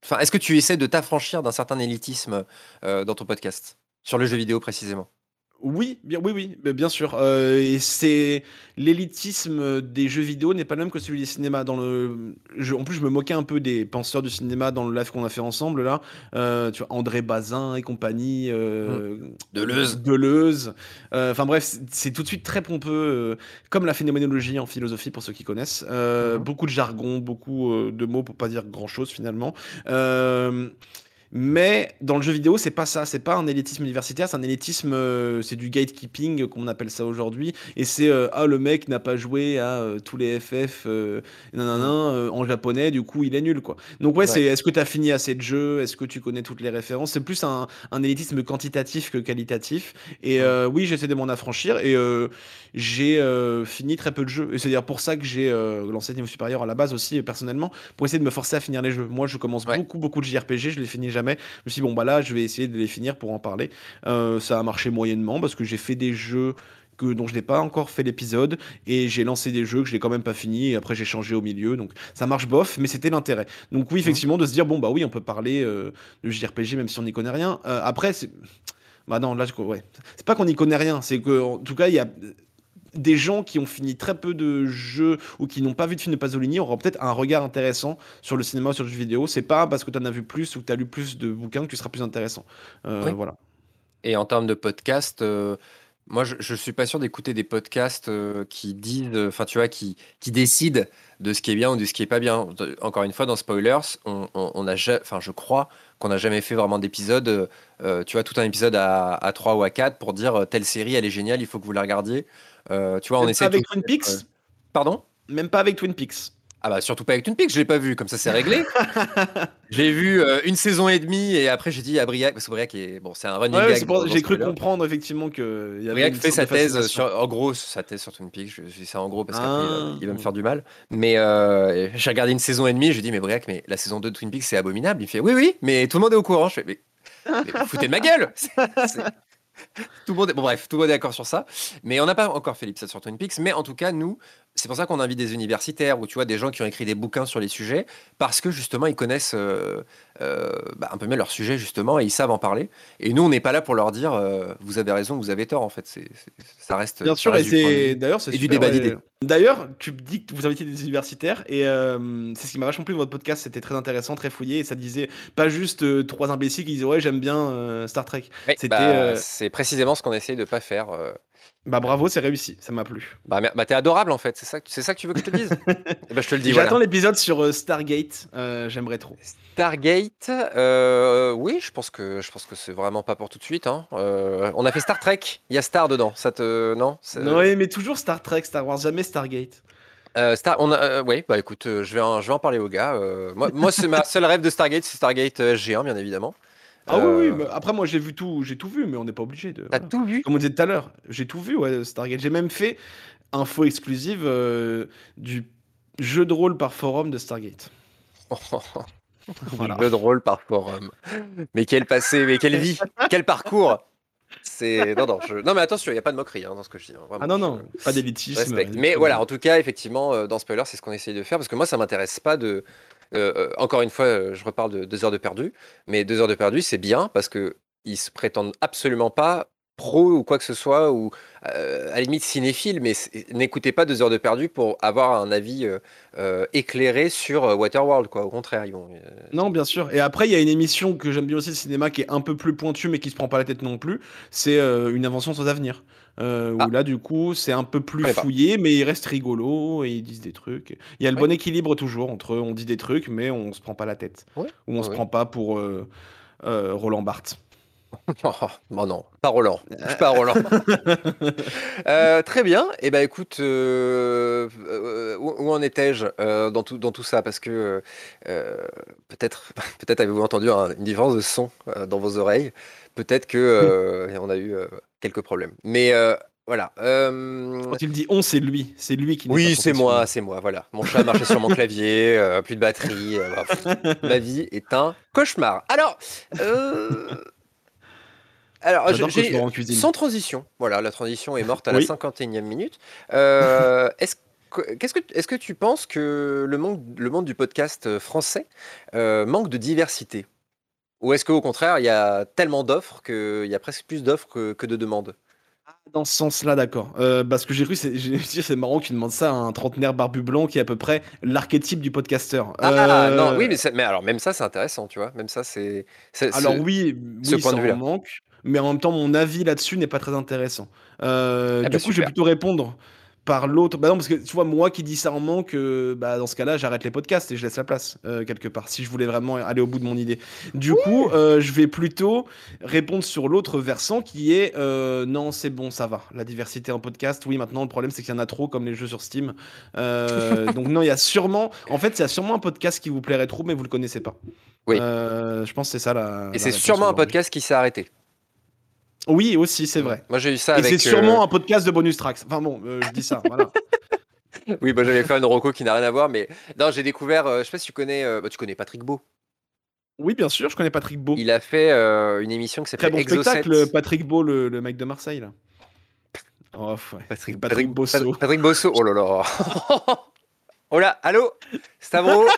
Speaker 1: Enfin, est-ce que tu essaies de t'affranchir d'un certain élitisme dans ton podcast? Sur le jeu vidéo précisément
Speaker 3: oui, bien, oui, oui, bien sûr. Euh, et c'est l'élitisme des jeux vidéo n'est pas le même que celui des cinémas. Dans le, en plus, je me moquais un peu des penseurs du cinéma dans le live qu'on a fait ensemble là. Euh, tu vois, André Bazin et compagnie. Euh,
Speaker 1: mmh. Deleuze.
Speaker 3: Deleuze. Enfin bref, c'est tout de suite très pompeux, comme la phénoménologie en philosophie pour ceux qui connaissent. Mmh. Beaucoup de jargon, beaucoup de mots pour pas dire grand chose finalement. Mais dans le jeu vidéo, c'est pas ça. C'est pas un élitisme universitaire, c'est un élitisme, euh, c'est du gatekeeping, comme on appelle ça aujourd'hui. Et c'est euh, ah le mec n'a pas joué à euh, tous les FF en japonais, du coup il est nul quoi. Donc ouais, c'est est-ce que tu as fini assez de jeux, est-ce que tu connais toutes les références? C'est plus un, un, élitisme quantitatif que qualitatif. Et oui, j'essaie de m'en affranchir et j'ai fini très peu de jeux. Et c'est dire pour ça que j'ai lancé niveau supérieur à la base aussi personnellement pour essayer de me forcer à finir les jeux. Moi, je commence beaucoup beaucoup de JRPG, je les finis jamais. Je me suis dit, bon, bah là, je vais essayer de les finir pour en parler. Euh, ça a marché moyennement parce que j'ai fait des jeux que, dont je n'ai pas encore fait l'épisode et j'ai lancé des jeux que je n'ai quand même pas fini et après j'ai changé au milieu. Donc ça marche bof mais c'était l'intérêt. Donc oui effectivement de se dire bon bah oui on peut parler euh, de JRPG même si on n'y connaît rien. Euh, après c'est bah non là ouais. C'est pas qu'on n'y connaît rien c'est que en tout cas il y a des gens qui ont fini très peu de jeux ou qui n'ont pas vu de film de Pasolini auront peut-être un regard intéressant sur le cinéma ou sur le jeu vidéo. C'est pas parce que tu en as vu plus ou que tu as lu plus de bouquins que tu seras plus intéressant. Euh, voilà.
Speaker 1: Et en termes de podcast, euh, moi je, je suis pas sûr d'écouter des podcasts euh, qui disent, enfin tu vois, qui, qui décident de ce qui est bien ou de ce qui est pas bien. Encore une fois, dans Spoilers, on, on, a, enfin je crois qu'on n'a jamais fait vraiment d'épisode, tu vois, tout un épisode à, à 3 ou à 4 pour dire telle série elle est géniale, il faut que vous la regardiez.
Speaker 3: Euh, tu vois, on essaie. Avec Twin Peaks euh,
Speaker 1: Pardon
Speaker 3: Même pas avec Twin Peaks.
Speaker 1: Ah bah surtout pas avec Twin Peaks, je l'ai pas vu, comme ça c'est réglé. j'ai vu euh, une saison et demie et après j'ai dit à Briac, parce que Briac est bon, c'est un running
Speaker 3: ouais, J'ai cru comprendre effectivement que.
Speaker 1: Y Briac fait sa thèse sur, en gros, sa thèse sur Twin Peaks. Je, dis ça en gros parce ah. il va me faire du mal. Mais j'ai regardé une saison et demie, je dis mais Briac, mais la saison 2 de Twin Peaks c'est abominable. Il fait oui oui, mais tout le monde est au courant. Je fais mais, mais foutez de ma gueule. Tout le monde est... Bon, bref, tout le monde est d'accord sur ça. Mais on n'a pas encore fait l'épisode sur Twin Peaks. Mais en tout cas, nous, c'est pour ça qu'on invite des universitaires ou tu vois des gens qui ont écrit des bouquins sur les sujets parce que justement ils connaissent euh, euh, bah, un peu mieux leur sujet justement et ils savent en parler. Et nous on n'est pas là pour leur dire euh, vous avez raison, vous avez tort en fait. C'est, ça reste
Speaker 3: bien sûr
Speaker 1: et
Speaker 3: c'est d'ailleurs c'est
Speaker 1: du débat d'idées.
Speaker 3: D'ailleurs tu dis que vous invitez des universitaires et c'est ce qui m'a vachement plu de votre podcast. C'était très intéressant, très fouillé et ça disait pas juste trois imbéciles qui disaient ouais j'aime bien Star Trek.
Speaker 1: C'était bah, c'est précisément ce qu'on essaye de pas faire.
Speaker 3: Bah bravo, c'est réussi, ça m'a plu.
Speaker 1: Bah, bah t'es adorable en fait, c'est ça, c'est ça que tu veux que je te dise?
Speaker 3: Bah, je te le dis. J'attends l'épisode sur euh, Stargate, euh, j'aimerais trop.
Speaker 1: Stargate, euh, oui, je pense que je pense que c'est vraiment pas pour tout de suite. Hein. on a fait Star Trek, il y a Star dedans, ça te non?
Speaker 3: Non, mais toujours Star Trek, Star Wars, jamais Stargate.
Speaker 1: Star, on a, bah écoute, je vais en, je vais en parler aux gars. moi, moi c'est ma seule rêve de Stargate, c'est Stargate G1 bien évidemment.
Speaker 3: Ah oui, oui, euh. après moi j'ai vu tout, j'ai tout vu, mais on n'est pas obligé de.
Speaker 1: T'as tout vu
Speaker 3: Comme on disait tout à l'heure, j'ai tout vu, ouais, Stargate. J'ai même fait info exclusive euh, du jeu de rôle par forum de Stargate.
Speaker 1: voilà. Jeu de rôle par forum. Mais quel passé, mais quelle vie, quel parcours c'est non non non mais attention il n'y a pas de moquerie hein, dans ce que je dis hein,
Speaker 3: ah non non pas d'élitisme
Speaker 1: mais voilà en tout cas effectivement euh, dans Spoiler c'est ce qu'on essaye de faire parce que moi ça m'intéresse pas de euh, euh, encore une fois, euh, je reparle de deux heures de perdu, mais deux heures de perdu, c'est bien parce que ils se prétendent absolument pas pro ou quoi que ce soit, ou à la limite cinéphile, mais n'écoutez pas deux heures de perdu pour avoir un avis éclairé sur Waterworld, quoi. Au contraire.
Speaker 3: Non, bien sûr. Et après, il y a une émission que j'aime bien aussi, le cinéma, qui est un peu plus pointue, mais qui se prend pas la tête non plus. C'est une invention sans avenir. Euh, où ah. là, du coup, c'est un peu plus fouillé, mais il reste rigolo et ils disent des trucs. Il y a le bon équilibre toujours entre on dit des trucs, mais on se prend pas la tête. Ou on se prend pas pour euh, euh, Roland Barthes.
Speaker 1: Oh, bon non, pas Roland. Pas Roland. très bien. Et eh ben écoute, où, en étais-je dans tout dans tout ça? Parce que peut-être peut-être avez-vous entendu une différence de son dans vos oreilles. Peut-être que on a eu quelques problèmes. Mais euh, voilà.
Speaker 3: Euh, Quand il dit on, c'est lui. C'est lui qui.
Speaker 1: Oui, c'est moi, c'est moi. Voilà. Mon chat marchait sur mon clavier, euh, plus de batterie. ma vie est un cauchemar. Alors. Alors, sans transition. Voilà, la transition est morte à la 51e minute. Est-ce qu'est-ce que, est-ce que tu penses que le monde, le monde du podcast français manque de diversité? Ou est-ce qu'au contraire, il y a tellement d'offres qu'il y a presque plus d'offres que de demandes?
Speaker 3: Dans ce sens-là, d'accord. Euh, parce que j'ai cru, c'est c'est marrant qu'il demande ça à un trentenaire barbu blanc qui est à peu près l'archétype du podcasteur.
Speaker 1: Ah non, oui, mais, mais alors même ça, c'est intéressant, tu vois. Même ça, c'est.
Speaker 3: Alors oui, ce point de vue manque, mais en même temps, mon avis là-dessus n'est pas très intéressant. Euh, ah du bah coup, je vais plutôt répondre par l'autre. Bah non, parce que tu vois, moi qui dis ça en manque, euh, bah dans ce cas-là, j'arrête les podcasts et je laisse la place euh, quelque part, si je voulais vraiment aller au bout de mon idée. Du coup, euh, je vais plutôt répondre sur l'autre versant qui est non, c'est bon, ça va. La diversité en podcast, oui, maintenant le problème c'est qu'il y en a trop comme les jeux sur Steam. donc non, il y a sûrement, en fait, il y a sûrement un podcast qui vous plairait trop, mais vous le connaissez pas. Oui. je pense que c'est ça la.
Speaker 1: Et c'est sûrement un podcast qui s'est arrêté.
Speaker 3: Oui, aussi, c'est vrai.
Speaker 1: Moi, j'ai eu ça Et
Speaker 3: c'est sûrement euh, un podcast de bonus tracks. Enfin bon, euh, je dis ça, voilà.
Speaker 1: oui, bah, j'avais fait un Rocco qui n'a rien à voir, mais non, j'ai découvert, euh, je sais pas si tu connais, bah, tu connais Patrick Beau.
Speaker 3: Oui, bien sûr, je connais Patrick Beau.
Speaker 1: Il a fait une émission qui s'appelle
Speaker 3: Très bon spectacle, Patrick Beau, le, mec de Marseille, là.
Speaker 1: Oh, ouais. Patrick, Patrick, Bosso. Patrick Bosso, oh là là. oh là, allô Stavro?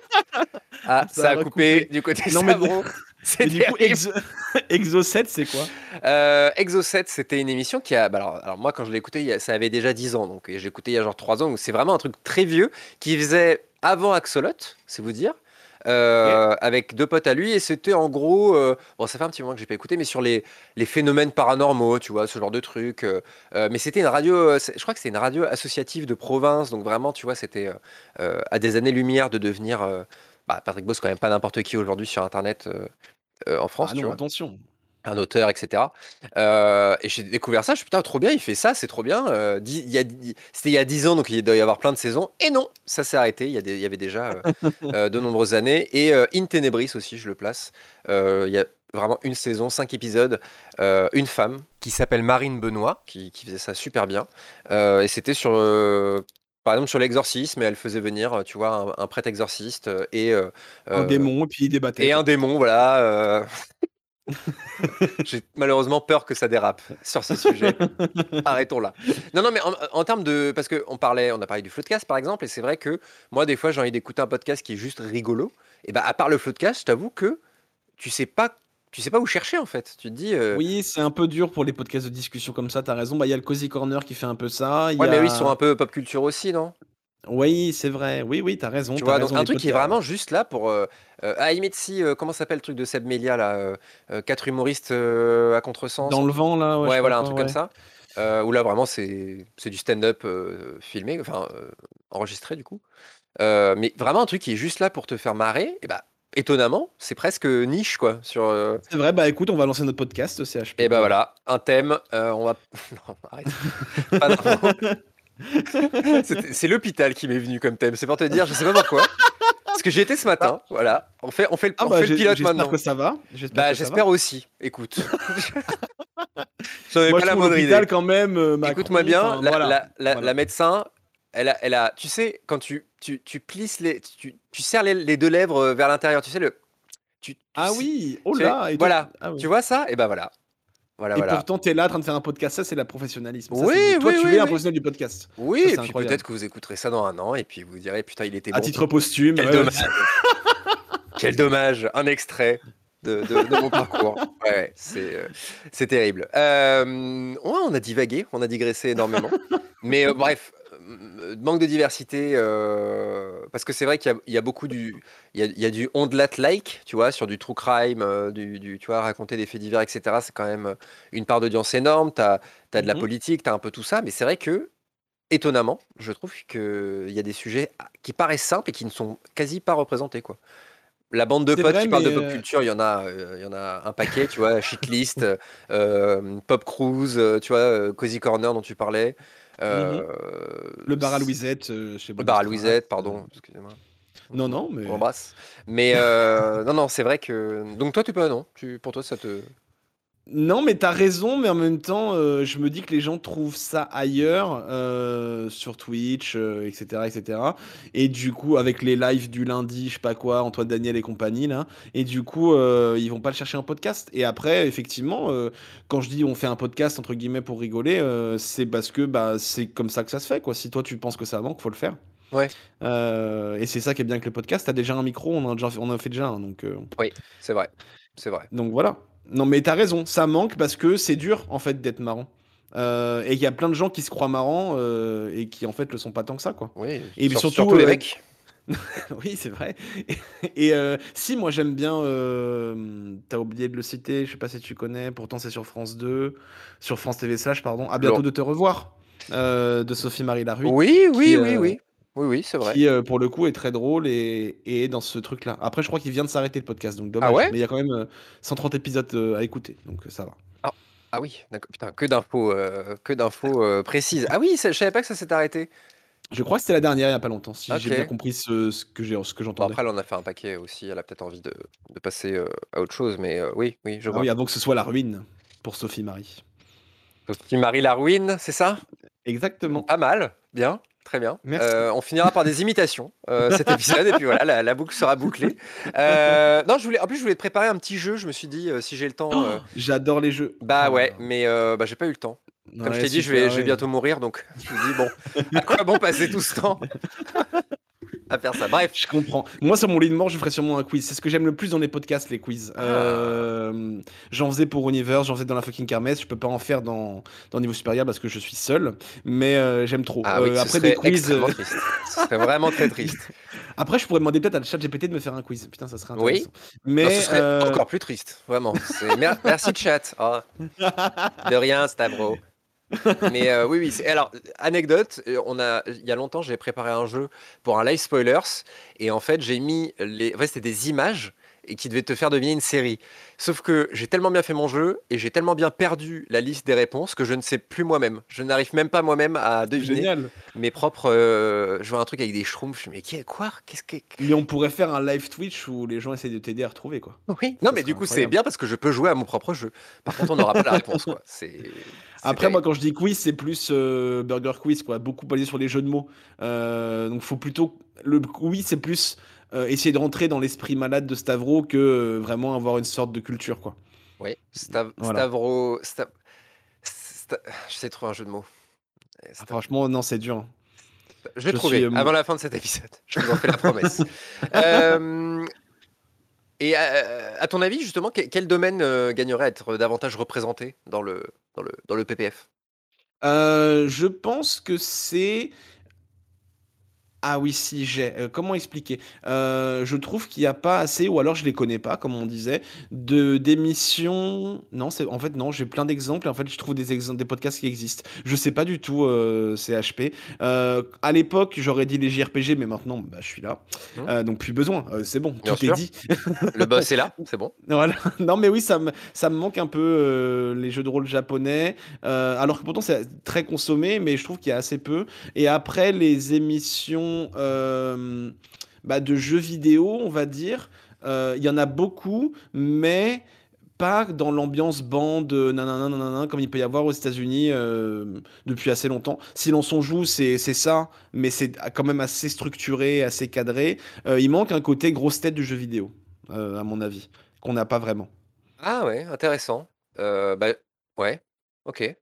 Speaker 1: Ah, ça, a coupé, du côté non, Stavro.
Speaker 3: C'est du coup, Exo... 7, c'est quoi?
Speaker 1: Euh, Exo 7, c'était une émission qui a. Bah alors, moi, quand je l'ai écouté, ça avait déjà 10 ans. Donc, j'ai écouté il y a genre 3 ans. Donc, c'est vraiment un truc très vieux qui faisait avant Axolot, c'est vous dire. Euh, avec deux potes à lui et c'était en gros euh, bon ça fait un petit moment que j'ai pas écouté mais sur les, les phénomènes paranormaux tu vois ce genre de truc mais c'était une radio je crois que c'était une radio associative de province donc vraiment tu vois c'était à des années lumière de devenir bah, Patrick Boss, quand même pas n'importe qui aujourd'hui sur Internet euh, euh, en France.
Speaker 3: Ah attention.
Speaker 1: Un auteur, etc. Euh, et j'ai découvert ça, je suis putain, trop bien, il fait ça, c'est trop bien. C'était il y a 10 ans, donc il doit y avoir plein de saisons. Et non, ça s'est arrêté, il y, il y avait déjà de nombreuses années. Et In Tenebris aussi, je le place. il y a vraiment une saison, cinq épisodes, une femme qui s'appelle Marine Benoît, qui, qui, faisait ça super bien. et c'était sur par exemple, sur l'exorcisme, elle faisait venir, tu vois, un, prêtre exorciste euh, et euh,
Speaker 3: un démon, et puis il débattait.
Speaker 1: Et un démon, voilà. Euh. J'ai malheureusement peur que ça dérape sur ce sujet. Arrêtons là. Non, non, mais en, termes de. Parce qu'on parlait, on a parlé du floodcast par exemple, et c'est vrai que moi, des fois, j'ai envie d'écouter un podcast qui est juste rigolo. Et bah, à part le floodcast, je t'avoue que tu sais pas tu sais pas où chercher en fait. Tu te dis. Euh
Speaker 3: oui, c'est un peu dur pour les podcasts de discussion comme ça, t'as raison. Bah, il y a le Cozy Corner qui fait un peu ça.
Speaker 1: ouais, mais oui, ils sont un peu pop culture aussi, non?
Speaker 3: Oui, c'est vrai. Oui, oui, t'as raison.
Speaker 1: Tu vois,
Speaker 3: donc
Speaker 1: un truc qui est vraiment juste là pour. Euh, euh, ah, si, euh, comment s'appelle le truc de Seb Melia là Quatre humoristes à contresens?
Speaker 3: Dans le vent là,
Speaker 1: ouais. ouais voilà, un truc comme ça. où là vraiment c'est du stand-up filmé, enfin enregistré du coup. mais vraiment un truc qui est juste là pour te faire marrer, et bah étonnamment, c'est presque niche, quoi. Sur, euh,
Speaker 3: C'est vrai, bah écoute, on va lancer notre podcast, CHP.
Speaker 1: Et bah voilà, un thème, euh, on va. non, arrête. c'est l'hôpital qui m'est venu comme thème, c'est pour te dire, je sais pas pourquoi. Parce que j'ai été ce matin, voilà. On fait, on fait le, ah bah, fait le pilote maintenant.
Speaker 3: J'espère que ça va.
Speaker 1: Bah, j'espère aussi. Écoute.
Speaker 3: J'en ai pas la moindre idée. quand même. Euh,
Speaker 1: Écoute-moi bien, la, la, la, médecin, elle a, elle a, tu sais, quand tu, tu, tu plisses les, tu, tu serres les, deux lèvres euh, vers l'intérieur, tu sais le. Tu,
Speaker 3: ah oui, oh là,
Speaker 1: voilà, ah tu vois ça? Et ben voilà.
Speaker 3: Voilà, et pourtant, tu es là en train de faire un podcast, ça c'est la professionnalisme.
Speaker 1: oui, oui,
Speaker 3: toi,
Speaker 1: tu
Speaker 3: es un professionnel du podcast.
Speaker 1: Oui, et puis peut-être que vous écouterez ça dans un an et puis vous direz putain, il était
Speaker 3: à titre posthume.
Speaker 1: Quel dommage. Quel dommage, un extrait. De, de, mon parcours. Ouais, c'est euh, terrible. Euh, on a divagué, on a digressé énormément. Mais euh, bref, manque de diversité, euh, parce que c'est vrai qu'il y, a beaucoup du, il y a, du ondelat-like, tu vois, sur du true crime, euh, du, tu vois, raconter des faits divers, etc. C'est quand même une part d'audience énorme. Tu as, de la mmh politique, tu as un peu tout ça, mais c'est vrai que, étonnamment, je trouve qu'il y a des sujets qui paraissent simples et qui ne sont quasi pas représentés, quoi. La bande de potes qui parle de pop euh, culture, il y en a, il y en a un paquet, tu vois, Shitlist, Pop Cruise, tu vois, Cozy Corner dont tu parlais.
Speaker 3: Mmh euh, le bar à Louisette euh,
Speaker 1: chez Le bar à Louisette, pardon, excusez-moi.
Speaker 3: Non, non, mais.
Speaker 1: On Mais euh, non, non, c'est vrai que. Donc toi, tu peux, non? Tu... Pour toi, ça te.
Speaker 3: Non, mais t'as raison, mais en même temps, euh, je me dis que les gens trouvent ça ailleurs, euh, sur Twitch, euh, etc., etc. Et du coup, avec les lives du lundi, je sais pas quoi, Antoine Daniel et compagnie, là, et du coup, ils vont pas le chercher en podcast. Et après, effectivement, quand je dis on fait un podcast, entre guillemets, pour rigoler, c'est parce que bah, c'est comme ça que ça se fait, quoi. Si toi, tu penses que ça manque, faut le faire.
Speaker 1: Ouais.
Speaker 3: Et c'est ça qui est bien avec le podcast. T'as déjà un micro, on en a, déjà, on en a fait déjà un, donc...
Speaker 1: Oui, c'est vrai. C'est vrai.
Speaker 3: donc voilà. Non, mais t'as raison, ça manque parce que c'est dur en fait d'être marrant. Euh, et il y a plein de gens qui se croient marrants euh, et qui en fait le sont pas tant que ça, quoi.
Speaker 1: Oui.
Speaker 3: Et
Speaker 1: Sur-
Speaker 3: surtout,
Speaker 1: surtout les
Speaker 3: euh,
Speaker 1: mecs.
Speaker 3: oui, c'est vrai. Et euh, si, moi j'aime bien. T'as oublié de le citer, je sais pas si tu connais, pourtant c'est sur France 2, sur France TV Slash, pardon. À bientôt de te revoir, de Sophie-Marie Laruy.
Speaker 1: Oui, oui,
Speaker 3: qui,
Speaker 1: oui,
Speaker 3: euh,
Speaker 1: oui. Oui, oui, c'est vrai.
Speaker 3: Qui, euh, pour le coup, est très drôle et, et est dans ce truc-là. Après, je crois qu'il vient de s'arrêter le podcast, donc dommage.
Speaker 1: Ah ouais?
Speaker 3: Mais il y a quand même euh, 130 épisodes euh, à écouter, donc euh, ça va.
Speaker 1: Ah oui, d'accord. Putain, que d'infos, euh, que d'infos euh, précises. Ah oui, je savais pas que ça s'était arrêté.
Speaker 3: Je crois que c'était la dernière il y a pas longtemps, si j'ai bien compris ce, ce que
Speaker 1: Bon,
Speaker 3: j'entendais.
Speaker 1: après, elle en a fait un paquet aussi. Elle a peut-être envie de, de passer euh, à autre chose, mais euh, oui, oui, je
Speaker 3: Ah
Speaker 1: vois.
Speaker 3: oui, avant que ce soit la ruine pour Sophie Marie.
Speaker 1: Sophie Marie la ruine, c'est ça?
Speaker 3: Exactement.
Speaker 1: Pas mal, bien, très bien.
Speaker 3: Merci.
Speaker 1: Euh, on finira par des imitations euh, cet épisode et puis voilà, la, la boucle sera bouclée. Euh, non, je voulais, en plus, je voulais te préparer un petit jeu. Je me suis dit, si j'ai le temps,
Speaker 3: J'adore les jeux.
Speaker 1: bah
Speaker 3: Oh
Speaker 1: ouais, mais bah, j'ai pas eu le temps. Comme je t'ai dit, je vais, je vais bientôt mourir, donc je me dis bon, à quoi bon passer tout ce temps? à faire ça Bref,
Speaker 3: Je comprends. Moi, sur mon lit de mort, je ferais sûrement un quiz. C'est ce que j'aime le plus dans les podcasts, les quiz.
Speaker 1: Ah.
Speaker 3: Euh, j'en faisais pour Universe, j'en faisais dans la fucking kermesse. Je peux pas en faire dans, dans niveau supérieur parce que je suis seul. Mais euh, j'aime trop.
Speaker 1: ah oui,
Speaker 3: Euh, après des quiz.
Speaker 1: Ce serait vraiment très triste.
Speaker 3: Après, je pourrais demander peut-être à chat GPT de me faire un quiz. Putain, ça serait
Speaker 1: Oui.
Speaker 3: intéressant. Mais
Speaker 1: Non, ce serait encore plus triste, vraiment. Merci chat. Oh, de rien, Stavro. Mais euh, oui, oui. Alors, anecdote, euh, on a, il y a longtemps, j'ai préparé un jeu pour un live spoilers, et en fait, j'ai mis les, en fait, c'était des images et qui devaient te faire deviner une série. Sauf que j'ai tellement bien fait mon jeu et j'ai tellement bien perdu la liste des réponses que je ne sais plus moi-même. Je n'arrive même pas moi-même à deviner
Speaker 3: génial.
Speaker 1: mes propres. euh, je vois un truc avec des schtroumpfs. Mais qui- quoi? Qu'est-ce que
Speaker 3: Mais on pourrait faire un live Twitch où les gens essaient de t'aider à retrouver quoi.
Speaker 1: Oui. Non,
Speaker 3: Ça
Speaker 1: mais du coup, c'est bien parce que je peux jouer à mon propre jeu. Par contre, on n'aura pas la réponse, quoi. C'est.
Speaker 3: Après, moi, quand je dis quiz, c'est plus euh, burger quiz, quoi. Beaucoup basé sur les jeux de mots. Euh, donc, faut plutôt. Le quiz, c'est plus euh, essayer de rentrer dans l'esprit malade de Stavro que euh, vraiment avoir une sorte de culture, quoi.
Speaker 1: Oui. Stav-
Speaker 3: Voilà.
Speaker 1: Stavro. Sta- Sta- J'essaie de trouver un jeu de mots.
Speaker 3: Ah, franchement, non, c'est dur.
Speaker 1: Je l'ai
Speaker 3: je
Speaker 1: trouvé
Speaker 3: suis, euh,
Speaker 1: avant la fin de cet épisode. Je vous en fais la promesse. Euh, Et à ton avis, justement, que- quel domaine euh, gagnerait à être davantage représenté dans le, dans le, dans le PPF
Speaker 3: Euh, je pense que c'est. Ah oui, si, j'ai. Euh, comment expliquer? Euh, Je trouve qu'il n'y a pas assez, ou alors je les connais pas, comme on disait, de d'émissions. Non, c'est en fait non. J'ai plein d'exemples. Et en fait, je trouve des exemples, des podcasts qui existent. Je sais pas du tout euh, CHP. À l'époque, j'aurais dit les JRPG, mais maintenant, bah, je suis là. Euh, donc plus besoin. C'est bon,
Speaker 1: Bien
Speaker 3: tout
Speaker 1: sûr.
Speaker 3: est dit.
Speaker 1: Le boss est là, c'est bon.
Speaker 3: Voilà. Non, mais oui, ça me, ça me manque un peu les jeux de rôle japonais. alors que pourtant, c'est très consommé, mais je trouve qu'il y a assez peu. Et après, les émissions euh, bah, de jeux vidéo, on va dire, euh, il y en a beaucoup, mais pas dans l'ambiance bande euh, nanana, comme il peut y avoir aux États-Unis depuis assez longtemps. Si l'on s'en joue, c'est ça, mais c'est quand même assez structuré, assez cadré. Il manque un côté grosse tête du jeu vidéo, à mon avis, qu'on n'a pas vraiment.
Speaker 1: Ah ouais, intéressant. Bah, ouais, ok.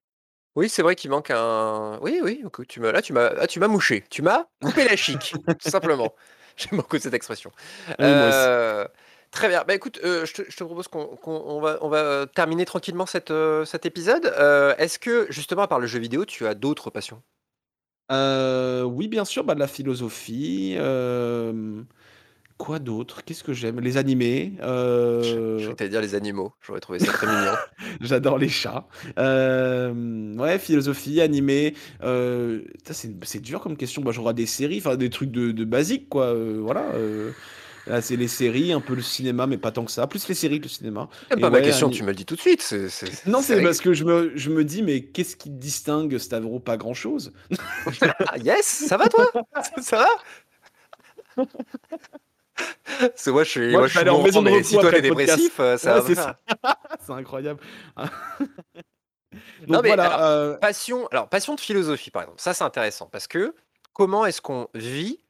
Speaker 1: Oui, c'est vrai qu'il manque un. Oui, oui, tu m'as là, tu m'as, ah, tu m'as mouché, tu m'as coupé la chic, tout simplement. J'aime beaucoup cette expression.
Speaker 3: Oui.
Speaker 1: Euh, très bien. Bah écoute, euh, je, te, je te propose qu'on qu'on- on va, on va terminer tranquillement cette, euh, cet épisode. Euh, Est-ce que justement, à part le jeu vidéo, tu as d'autres passions?
Speaker 3: Euh, oui, bien sûr, bah, de la philosophie. Quoi d'autre? Qu'est-ce que j'aime? Les animés. Euh,
Speaker 1: je vais dire les animaux. J'aurais trouvé ça très mignon.
Speaker 3: J'adore les chats. Euh, ouais, philosophie, animé. Euh, c'est c'est dur comme question. Bah, J'aurai des séries, enfin des trucs de, de basiques, quoi. euh, voilà. euh, là, c'est les séries, un peu le cinéma, mais pas tant que ça. Plus les séries que le cinéma.
Speaker 1: J'aime
Speaker 3: Et
Speaker 1: pas ma question, tu me le dis tout de suite. c'est- c'est-
Speaker 3: Non,
Speaker 1: c'est
Speaker 3: c'est parce que je me, je me dis, mais qu'est-ce qui distingue Stavro Pas grand-chose?
Speaker 1: Ah, yes, ça va toi? Ça va? C'est moi, je suis,
Speaker 3: Moi,
Speaker 1: moi,
Speaker 3: je
Speaker 1: je
Speaker 3: vais
Speaker 1: suis
Speaker 3: aller en
Speaker 1: mourant,
Speaker 3: maison de
Speaker 1: mais si toi t'es dépressif, euh, ça
Speaker 3: Ouais,
Speaker 1: va
Speaker 3: c'est incroyable.
Speaker 1: Non,
Speaker 3: Donc
Speaker 1: mais
Speaker 3: voilà.
Speaker 1: alors,
Speaker 3: euh,
Speaker 1: passion, alors passion de philosophie par exemple, ça c'est intéressant parce que comment est-ce qu'on vit,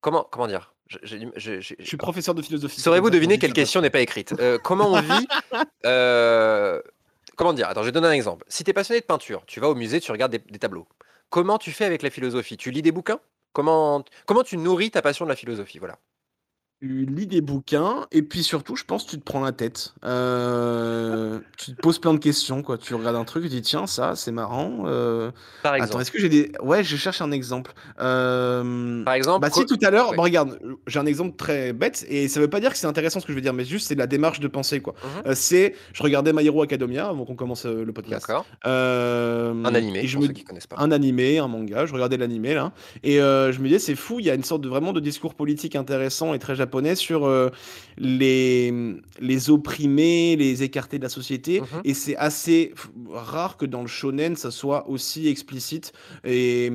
Speaker 1: comment, comment dire, Je-
Speaker 3: suis professeur de philosophie.
Speaker 1: Saurez-vous deviner quelle question n'est pas écrite Euh, Comment on vit euh, Comment dire Attends, je vais donner un exemple. Si tu es passionné de peinture, tu vas au musée, tu regardes des, des tableaux. Comment tu fais avec la philosophie? Tu lis des bouquins? Comment, comment tu nourris ta passion de la philosophie? Voilà.
Speaker 3: Tu lis des bouquins et puis surtout, je pense, tu te prends la tête. Euh, tu te poses plein de questions, quoi. Tu regardes un truc, tu dis tiens, ça, c'est marrant. euh,
Speaker 1: Par
Speaker 3: Attends,
Speaker 1: exemple.
Speaker 3: est-ce que j'ai des. Ouais, je cherche un exemple. Euh,
Speaker 1: Par exemple,
Speaker 3: Bah, si tout à l'heure,
Speaker 1: Ouais.
Speaker 3: bah, regarde, j'ai un exemple très bête et ça veut pas dire que c'est intéressant ce que je veux dire, mais juste c'est la démarche de pensée, quoi. Euh, c'est. Je regardais My Hero Academia avant qu'on commence le podcast.
Speaker 1: D'accord. Un animé,
Speaker 3: et je
Speaker 1: pour
Speaker 3: me
Speaker 1: ceux qui connaissent pas.
Speaker 3: un animé, un manga, je regardais l'animé là, et je me disais c'est fou, il y a une sorte de vraiment de discours politique intéressant et très japonais sur euh, les, les opprimés, les écartés de la société,
Speaker 1: Mhm.
Speaker 3: et c'est assez rare que dans le shonen ça soit aussi explicite, et,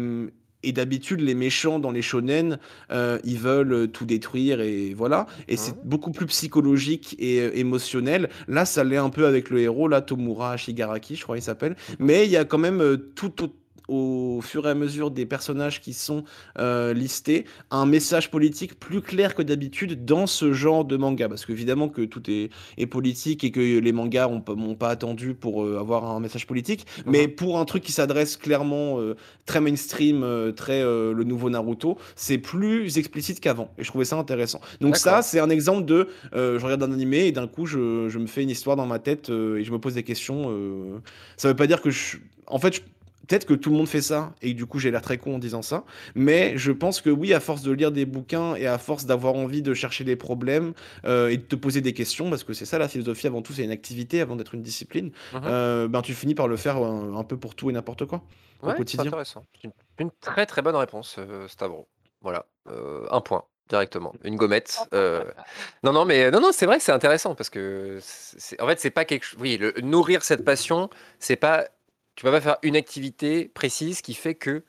Speaker 3: et d'habitude les méchants dans les shonen, euh, ils veulent tout détruire, et voilà, et c'est
Speaker 1: Mhm.
Speaker 3: beaucoup plus psychologique et euh, émotionnel, là ça l'est un peu avec le héros, là Tomura Shigaraki je crois il s'appelle, mais il y a quand même euh, tout au, au fur et à mesure des personnages qui sont euh, listés, un message politique plus clair que d'habitude dans ce genre de manga. Parce qu'évidemment que tout est, est politique et que les mangas n'ont pas attendu pour euh, avoir un message politique.
Speaker 1: Mhm.
Speaker 3: Mais pour un truc qui s'adresse clairement euh, très mainstream, très le nouveau Naruto, c'est plus explicite qu'avant. Et je trouvais ça intéressant. Donc ça, c'est un exemple de... je regarde un animé et d'un coup, je, je me fais une histoire dans ma tête et je me pose des questions. ça veut pas dire que je... En fait, je- peut-être que tout le monde fait ça et du coup, j'ai l'air très con en disant ça. Mais je pense que oui, à force de lire des bouquins et à force d'avoir envie de chercher des problèmes euh, et de te poser des questions, parce que c'est ça la philosophie avant tout, c'est une activité avant d'être une discipline,
Speaker 1: Mhm.
Speaker 3: euh, ben tu finis par le faire euh, un, peu pour tout et n'importe quoi au
Speaker 1: Ouais, c'est
Speaker 3: quotidien.
Speaker 1: intéressant. C'est Une, une très très bonne réponse, euh, Stavro. Voilà, euh, un point directement, une gommette. euh. Non, non, mais non, non, c'est vrai que c'est intéressant parce que, en fait, c'est pas quelque chose. Oui, le, nourrir cette passion, c'est pas. Tu vas pas faire une activité précise qui fait que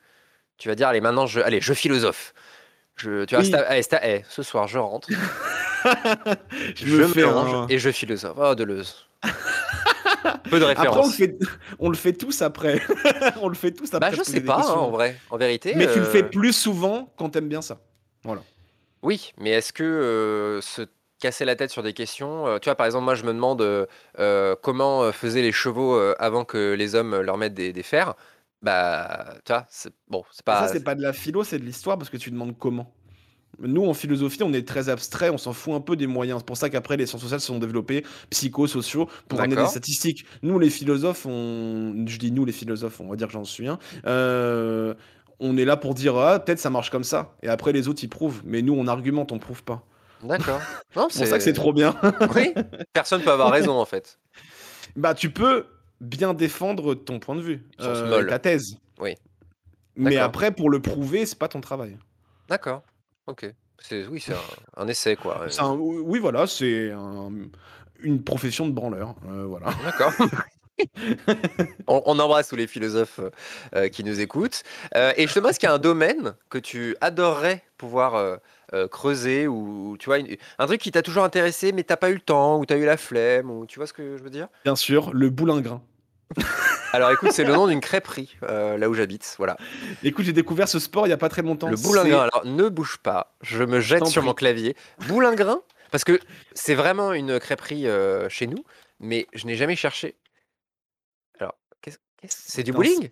Speaker 1: tu vas dire, allez, maintenant, je, allez, je philosophe. Je, tu vois,
Speaker 3: Oui.
Speaker 1: Sta- eh, ce soir, je rentre,
Speaker 3: je
Speaker 1: je
Speaker 3: me fais un-
Speaker 1: et je philosophe. Oh, Deleuze. Peu de
Speaker 3: Après, on le, fait, on le fait tous après. on le fait tous après.
Speaker 1: Bah, je sais pas, hein, en vrai, en vérité.
Speaker 3: Mais tu le fais
Speaker 1: euh,
Speaker 3: plus souvent quand t'aimes bien ça. Voilà.
Speaker 1: Oui, mais est-ce que euh, se casser la tête sur des questions, euh, tu vois, par exemple, moi je me demande euh, euh, comment faisaient les chevaux avant que les hommes leur mettent des, des fers. Bah, tu vois, c'est bon, c'est pas.
Speaker 3: ça, c'est pas de la philo, c'est de l'histoire parce que tu demandes comment. Nous, en philosophie, on est très abstrait, on s'en fout un peu des moyens. C'est pour ça qu'après, les sciences sociales se sont développées, psychosociaux, pour amener des statistiques. Nous, les philosophes, on... je dis nous, les philosophes, on va dire que j'en suis un, euh, on est là pour dire, ah, peut-être ça marche comme ça. Et après, les autres, ils prouvent. Mais nous, on argumente, on prouve pas.
Speaker 1: D'accord.
Speaker 3: C'est pour ça que c'est trop bien.
Speaker 1: Oui, personne peut avoir raison en fait.
Speaker 3: bah, tu peux bien défendre ton point de vue, euh, ta thèse.
Speaker 1: Oui.
Speaker 3: Mais après, pour le prouver, c'est pas ton travail.
Speaker 1: D'accord. Ok. Oui, c'est un, un essai quoi.
Speaker 3: Un- Oui, voilà, c'est un- une profession de branleur. euh, voilà.
Speaker 1: D'accord. on, on embrasse tous les philosophes euh, euh, qui nous écoutent. Euh, et justement, est-ce qu'il y a un domaine que tu adorerais pouvoir euh, creuser ou tu vois une- un truc qui t'a toujours intéressé mais t'as pas eu le temps ou t'as eu la flemme ou tu vois ce que je veux dire?
Speaker 3: Bien sûr, le boulingrin.
Speaker 1: Alors écoute, c'est le nom d'une crêperie euh, là où j'habite. Voilà.
Speaker 3: Écoute, j'ai découvert ce sport il y a pas très longtemps.
Speaker 1: Le boulingrin. Alors ne bouge pas. Je me jette sur mon clavier. Boulingrin? Parce que c'est vraiment une crêperie euh, chez nous, mais je n'ai jamais cherché. C'est du bowling?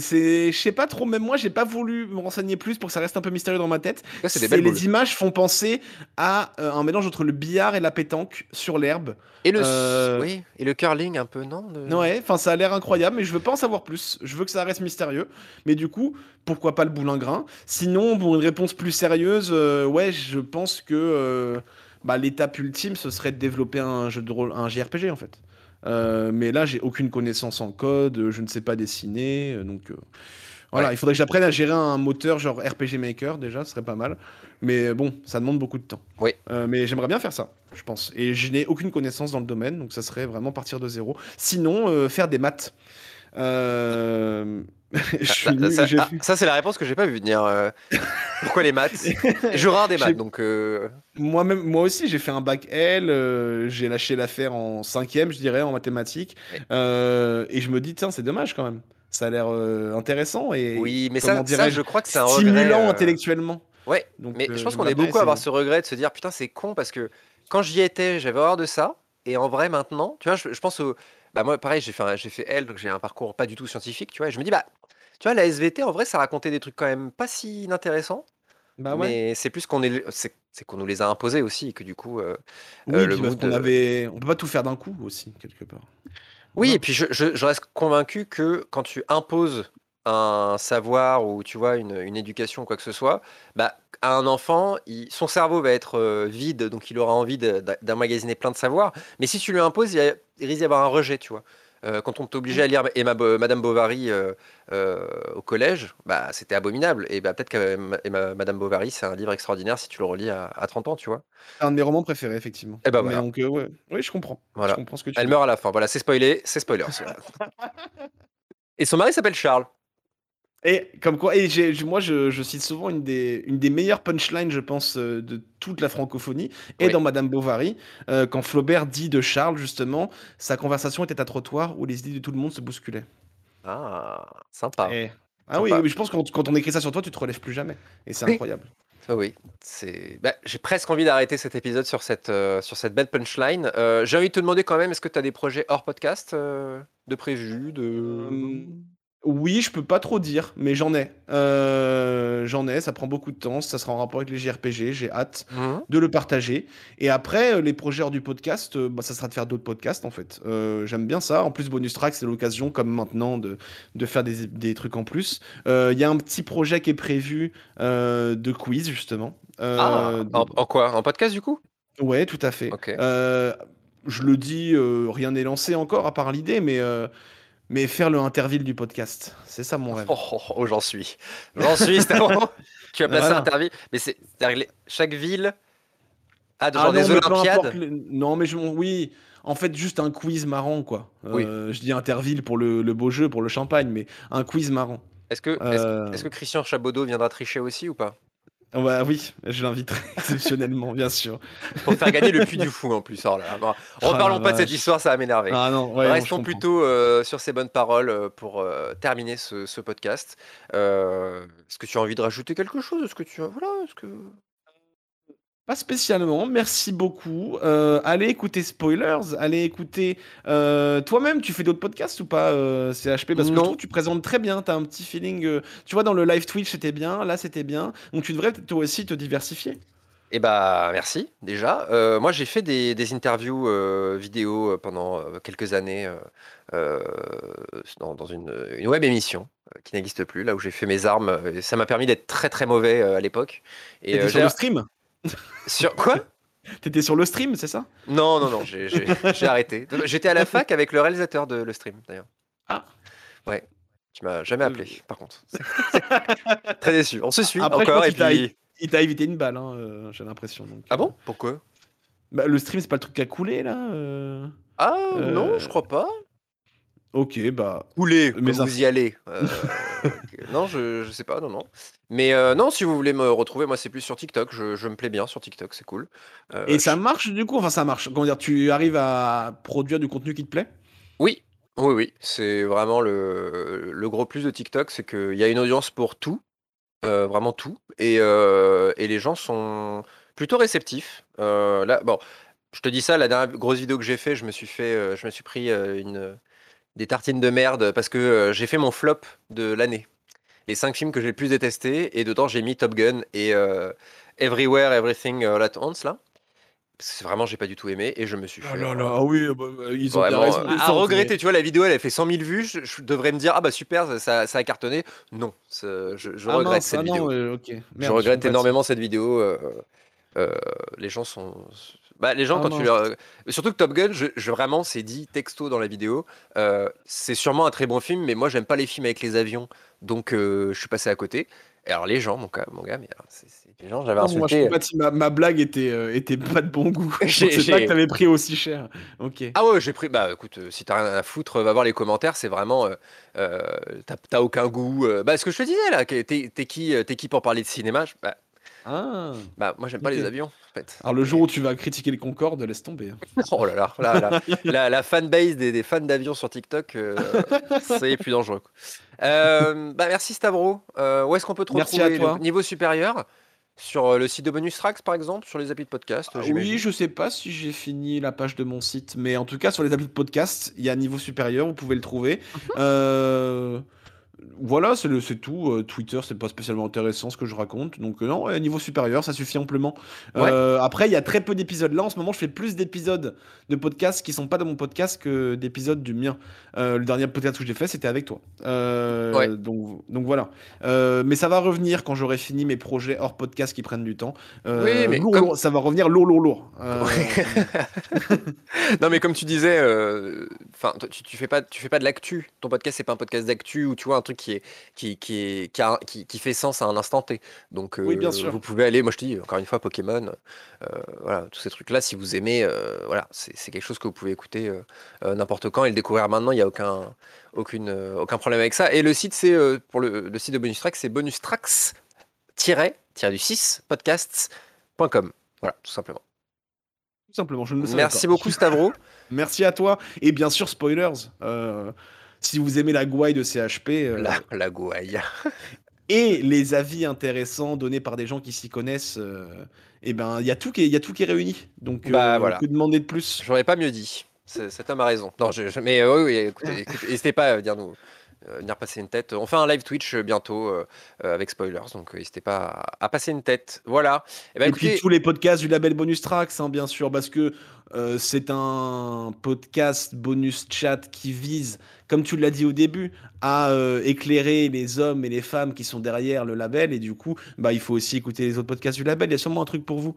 Speaker 3: C'est, je sais pas trop. Même moi, j'ai pas voulu me renseigner plus pour que ça reste un peu mystérieux dans ma tête.
Speaker 1: C'est des belles boules.
Speaker 3: les images font penser à euh, un mélange entre le billard et la pétanque sur l'herbe.
Speaker 1: Et le,
Speaker 3: Euh,
Speaker 1: oui, et le curling un peu, non de-
Speaker 3: Ouais, enfin ça a l'air incroyable, mais je veux pas en savoir plus. Je veux que ça reste mystérieux. Mais du coup, pourquoi pas le boulingrin? Sinon, pour une réponse plus sérieuse, euh, ouais, je pense que bah, l'étape ultime, ce serait de développer un jeu de rôle, un JRPG en fait. Euh, mais là, j'ai aucune connaissance en code, je ne sais pas dessiner, euh, donc euh, voilà,
Speaker 1: Ouais.
Speaker 3: il faudrait que j'apprenne à gérer un moteur genre RPG Maker déjà, ce serait pas mal. Mais bon, ça demande beaucoup de temps.
Speaker 1: Oui.
Speaker 3: Euh, mais j'aimerais bien faire ça, je pense. Et je n'ai aucune connaissance dans le domaine, donc ça serait vraiment partir de zéro. Sinon, faire des maths. Je
Speaker 1: Ah,
Speaker 3: suis
Speaker 1: ça, ah, ça, c'est la réponse que j'ai pas vu venir. euh. Pourquoi les maths? Je rare des maths, donc. euh,
Speaker 3: Moi-même, moi aussi, j'ai fait un bac L, euh, j'ai lâché l'affaire en cinquième, je dirais, en mathématiques.
Speaker 1: Ouais.
Speaker 3: Et je me dis, tiens, c'est dommage quand même. Ça a l'air intéressant et
Speaker 1: Oui, mais ça, je crois que c'est un regret.
Speaker 3: stimulant
Speaker 1: euh,
Speaker 3: intellectuellement.
Speaker 1: Ouais,
Speaker 3: Donc,
Speaker 1: mais je pense qu'on est beaucoup à avoir ce regret de se dire putain, c'est con parce que quand j'y étais, j'avais horreur de ça. Et en vrai, maintenant, tu vois, je, je pense au. Bah, moi, pareil, j'ai fait, un- j'ai fait L, donc j'ai un parcours pas du tout scientifique, tu vois. Et je me dis, bah, tu vois, la SVT, en vrai, ça racontait des trucs quand même pas si inintéressants.
Speaker 3: Bah ouais.
Speaker 1: Mais c'est plus qu'on est, c'est c'est qu'on nous les a imposés aussi, et que du coup. euh,
Speaker 3: Oui,
Speaker 1: euh, le
Speaker 3: puis parce
Speaker 1: mood,
Speaker 3: qu'on avait, on peut pas tout faire d'un coup aussi quelque part.
Speaker 1: Oui,
Speaker 3: Voilà.
Speaker 1: et puis je, je- je reste convaincu que quand tu imposes un savoir ou tu vois une, une éducation ou quoi que ce soit, bah, à un enfant, il- son cerveau va être euh, vide, donc il aura envie d'emmagasiner plein de savoir. Mais si tu lui imposes, il, y a- il risque d'y avoir un rejet, tu vois. Euh, quand on t'obligeait à lire Emma Madame Bovary euh, au collège, bah, c'était abominable. Et bah, peut-être que Madame Bovary, c'est un livre extraordinaire si tu le relis à, à 30 ans, tu vois.
Speaker 3: Un de mes romans préférés effectivement.
Speaker 1: Et bah
Speaker 3: Mais
Speaker 1: voilà.
Speaker 3: donc ouais, oui, je comprends.
Speaker 1: Voilà.
Speaker 3: Je comprends ce que tu
Speaker 1: Elle meurt à la fin. Voilà, c'est spoilé, c'est spoiler. Et son mari s'appelle Charles.
Speaker 3: Et comme quoi, et j'ai- moi je, je cite souvent une des, une des meilleures punchlines, je pense, euh, de toute la francophonie, et
Speaker 1: Oui.
Speaker 3: dans Madame Bovary, euh, quand Flaubert dit de Charles, justement, sa conversation était un trottoir où les idées de tout le monde se bousculaient.
Speaker 1: Ah, sympa.
Speaker 3: Et- Ah oui,
Speaker 1: Sympa.
Speaker 3: oui, je pense que quand, quand on écrit ça sur toi, tu te relèves plus jamais. Et c'est
Speaker 1: Oui.
Speaker 3: incroyable.
Speaker 1: Ah oui, c'est. bah, j'ai presque envie d'arrêter cet épisode sur cette, euh, sur cette belle punchline. Euh, j'ai envie de te demander quand même, est-ce que tu as des projets hors podcast euh, de prévus de...
Speaker 3: Euh, Oui, je peux pas trop dire, mais j'en ai. Euh, j'en ai, ça prend beaucoup de temps, ça sera en rapport avec les JRPG, j'ai hâte
Speaker 1: Mhm.
Speaker 3: de le partager. Et après, euh, les projets hors du podcast, euh, bah, ça sera de faire d'autres podcasts en fait. Euh, J'aime bien ça. En plus, Bonus Track, c'est l'occasion, comme maintenant, de, de faire des, des trucs en plus. Euh, Il y a un petit projet qui est prévu de quiz, justement.
Speaker 1: Ah,
Speaker 3: de-
Speaker 1: en, en quoi? En podcast du coup?
Speaker 3: Ouais, tout à fait. Je le dis, rien n'est lancé encore à part l'idée, mais, mais faire le Interville du podcast, c'est ça mon rêve.
Speaker 1: Oh, oh, oh, j'en suis. J'en suis. Tu as placé
Speaker 3: Voilà.
Speaker 1: Interville. Mais c'est. Chaque ville a de
Speaker 3: Ah
Speaker 1: genre
Speaker 3: non,
Speaker 1: des Olympiades.
Speaker 3: le- Non, mais je... oui, en fait, juste un quiz marrant, quoi.
Speaker 1: Oui.
Speaker 3: Euh, Je dis Interville pour le, le beau jeu, pour le champagne, mais un quiz marrant.
Speaker 1: Est-ce que, est-ce,
Speaker 3: Euh,
Speaker 1: que Christian Chabaudot viendra tricher aussi ou pas?
Speaker 3: Bah oui, je l'inviterai exceptionnellement, bien sûr.
Speaker 1: Pour faire gagner le puits du fou en plus. Oh là bon,
Speaker 3: Oh
Speaker 1: reparlons pas de cette histoire, ça va m'énerver.
Speaker 3: Ah ouais,
Speaker 1: Restons plutôt euh, sur ces bonnes paroles euh, pour euh, terminer ce, ce podcast. Euh, est-ce que tu as envie de rajouter quelque chose? Est-ce que tu voilà, est-ce que
Speaker 3: Pas spécialement, merci beaucoup. Euh, allez écouter Spoilers, allez écouter. euh, Toi-même, tu fais d'autres podcasts ou pas, euh, CHP Parce que je
Speaker 1: Non.
Speaker 3: trouve que tu présentes très bien, tu as un petit feeling. Tu vois, dans le live Twitch, c'était bien, là, c'était bien. Donc tu devrais toi aussi te diversifier.
Speaker 1: Eh bah merci déjà. Euh, moi j'ai fait des, des interviews euh, vidéo pendant quelques années euh, dans, dans une, une web émission qui n'existe plus, là où j'ai fait mes armes. ça m'a permis d'être très très mauvais à l'époque. Et
Speaker 3: sur le stream?
Speaker 1: Sur quoi?
Speaker 3: T'étais sur le stream, c'est ça?
Speaker 1: Non non non, j'ai j'ai- j'ai arrêté. J'étais à la fac avec le réalisateur de le stream d'ailleurs.
Speaker 3: Ah.
Speaker 1: Ouais. Tu m'as jamais
Speaker 3: Euh,
Speaker 1: appelé par contre. très déçu. On se suit
Speaker 3: Après,
Speaker 1: encore et puis.
Speaker 3: Il t'a évité une balle, hein, euh, j'ai l'impression. donc,
Speaker 1: Ah
Speaker 3: euh.
Speaker 1: bon Pourquoi?
Speaker 3: Bah, Le stream, c'est pas le truc qui a coulé, là euh
Speaker 1: Ah
Speaker 3: Euh,
Speaker 1: non, je crois pas.
Speaker 3: Ok, bah.
Speaker 1: Couler,
Speaker 3: Mais
Speaker 1: vous y allez. Euh, non, je, je sais pas, non, non. Mais euh, non, si vous voulez me retrouver, moi c'est plus sur TikTok. Je, je me plais bien sur TikTok, c'est cool. Euh,
Speaker 3: Et ça
Speaker 1: je-
Speaker 3: marche du coup? Enfin, ça marche. Comment dire Tu arrives à produire du contenu qui te plaît?
Speaker 1: Oui, oui, oui. C'est vraiment le, le gros plus de TikTok, c'est qu'il y a une audience pour tout, euh, vraiment tout. Et, euh, et les gens sont plutôt réceptifs. Euh, là, bon, je te dis ça, la dernière grosse vidéo que j'ai fait, je me suis fait, euh, je me suis pris euh, une, des tartines de merde parce que euh, j'ai fait mon flop de l'année. Les cinq films que j'ai le plus détestés, et dedans j'ai mis Top Gun et euh, Everywhere, Everything All at Once, là. Parce que c'est vraiment, j'ai pas du tout aimé, et je me suis
Speaker 3: Oh
Speaker 1: fait.
Speaker 3: là
Speaker 1: euh,
Speaker 3: là, ah oui, bah, bah, ils ont bien
Speaker 1: Vraiment,
Speaker 3: raison.
Speaker 1: à regretter, tu vois, la vidéo elle a fait 100 000 vues, je, je devrais me dire, ah bah super, ça, ça a cartonné. Non, je, je
Speaker 3: Ah
Speaker 1: regrette
Speaker 3: mince, ah non,
Speaker 1: je regrette énormément cette vidéo. euh, euh, les gens sont. Bah, les gens,
Speaker 3: Ah
Speaker 1: quand tu leur. Surtout que Top Gun, je, je- vraiment, c'est dit texto dans la vidéo. euh, c'est sûrement un très bon film, mais moi, j'aime pas les films avec les avions, donc euh, je suis passé à côté. alors les gens, mon, mon gars, mais c'est, les gens, j'avais
Speaker 3: insulté. Moi, ma, blague était, euh, était pas de bon goût. Je sais pas que t'avais pris aussi cher. Ok.
Speaker 1: Ah ouais, j'ai pris. Bah écoute, si t'as rien à foutre, va voir les commentaires. C'est vraiment, t'as, aucun goût. bah ce que je te disais là, t'es, qui, t'es qui pour parler de cinéma? Bah, ah. Bah, moi, j'aime pas les avions, en fait.
Speaker 3: Alors, le jour où tu vas critiquer les Concorde, laisse tomber.
Speaker 1: Hein. oh là là, là, la, la, fanbase des, des fans d'avions sur TikTok, euh, c'est plus dangereux. Euh, bah, merci Stavro. Euh, où est-ce qu'on peut te retrouver au niveau supérieur? Sur le site de Bonus Tracks, par exemple, sur les applis de podcast
Speaker 3: ah Oui, je sais pas si j'ai fini la page de mon site, mais en tout cas, sur les applis de podcast, il y a un niveau supérieur, vous pouvez le trouver. euh voilà, c'est tout. Euh, Twitter, c'est pas spécialement intéressant ce que je raconte. Donc, euh, non, niveau supérieur, ça suffit amplement. Euh, après, il y a très peu d'épisodes. Là, en ce moment, je fais plus d'épisodes de podcasts qui sont pas dans mon podcast que d'épisodes du mien. le dernier podcast que j'ai fait, c'était avec toi. donc, donc voilà. mais ça va revenir quand j'aurai fini mes projets hors podcast qui prennent du temps. Oui, mais ça va revenir lourd, lourd, lourd.
Speaker 1: non, mais comme tu disais, enfin, tu, tu, fais pas, tu fais pas de l'actu. Ton podcast, c'est pas un podcast d'actu où tu vois un truc qui, est, qui, qui, qui, qui, fait sens à un instant T. Donc, oui, bien euh, sûr. vous pouvez aller, moi je te dis, encore une fois, Pokémon, euh, voilà, tous ces trucs-là, si vous aimez, euh, voilà, c'est quelque chose que vous pouvez écouter n'importe quand et le découvrir maintenant, il n'y a aucun, aucune, aucun problème avec ça. Et le site, c'est pour le, le, site de Bonus Tracks, c'est bonustracks-du 6 podcasts.com. Voilà, tout simplement.
Speaker 3: Tout simplement, je ne
Speaker 1: Merci beaucoup, Stavro.
Speaker 3: Merci à toi. Et bien sûr, spoilers. Euh, si vous aimez la gouaille de CHP.
Speaker 1: Euh, la, la gouaille.
Speaker 3: et les avis intéressants donnés par des gens qui s'y connaissent, euh, eh ben il y a tout qui est, y a tout qui est réuni. Donc bah, euh, voilà. que demander de plus?
Speaker 1: J'aurais pas mieux dit. Cet homme a raison. Non, je, mais oui, oui écoutez, n'hésitez pas à dire nous. Venir passer une tête. On fait un live Twitch bientôt avec spoilers, donc n'hésitez pas à, passer une tête. Voilà.
Speaker 3: Eh ben, et, puis tous les podcasts du label Bonus Tracks, hein, bien sûr, parce que c'est un podcast bonus chat qui vise comme tu l'as dit au début, à euh, éclairer les hommes et les femmes qui sont derrière le label. Et du coup, bah, il faut aussi écouter les autres podcasts du label. Il y a sûrement un truc pour vous.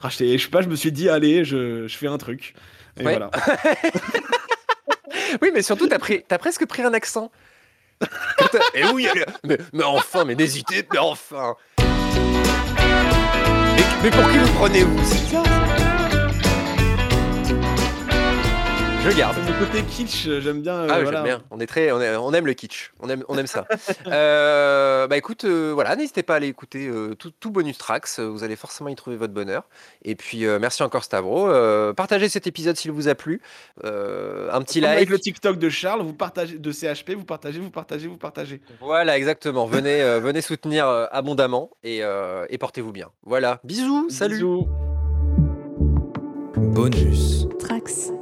Speaker 3: Ah, je, sais pas, je me suis dit, allez, je, fais un truc. Et voilà.
Speaker 1: oui, mais surtout, t'as, pris, as presque pris un accent. et oui, mais, mais, enfin, mais n'hésitez, mais enfin. Mais, pour qui vous prenez-vous Je garde.
Speaker 3: Le côté kitsch, euh, j'aime bien.
Speaker 1: Euh, ah, j'aime bien. On est très, on, aime le kitsch. On aime, on aime ça. Euh, bah écoute, voilà, n'hésitez pas à aller écouter tout, bonus tracks. Vous allez forcément y trouver votre bonheur. Et puis merci encore Stavro. partagez cet épisode s'il vous a plu. un petit like.
Speaker 3: Avec le TikTok de Charles, vous partagez de CHP, vous partagez, vous partagez, vous partagez.
Speaker 1: Voilà, exactement. Venez, venez soutenir abondamment et, et portez-vous bien. Voilà. Bisous. Salut.
Speaker 3: Bisous.
Speaker 2: Bonus. Tracks.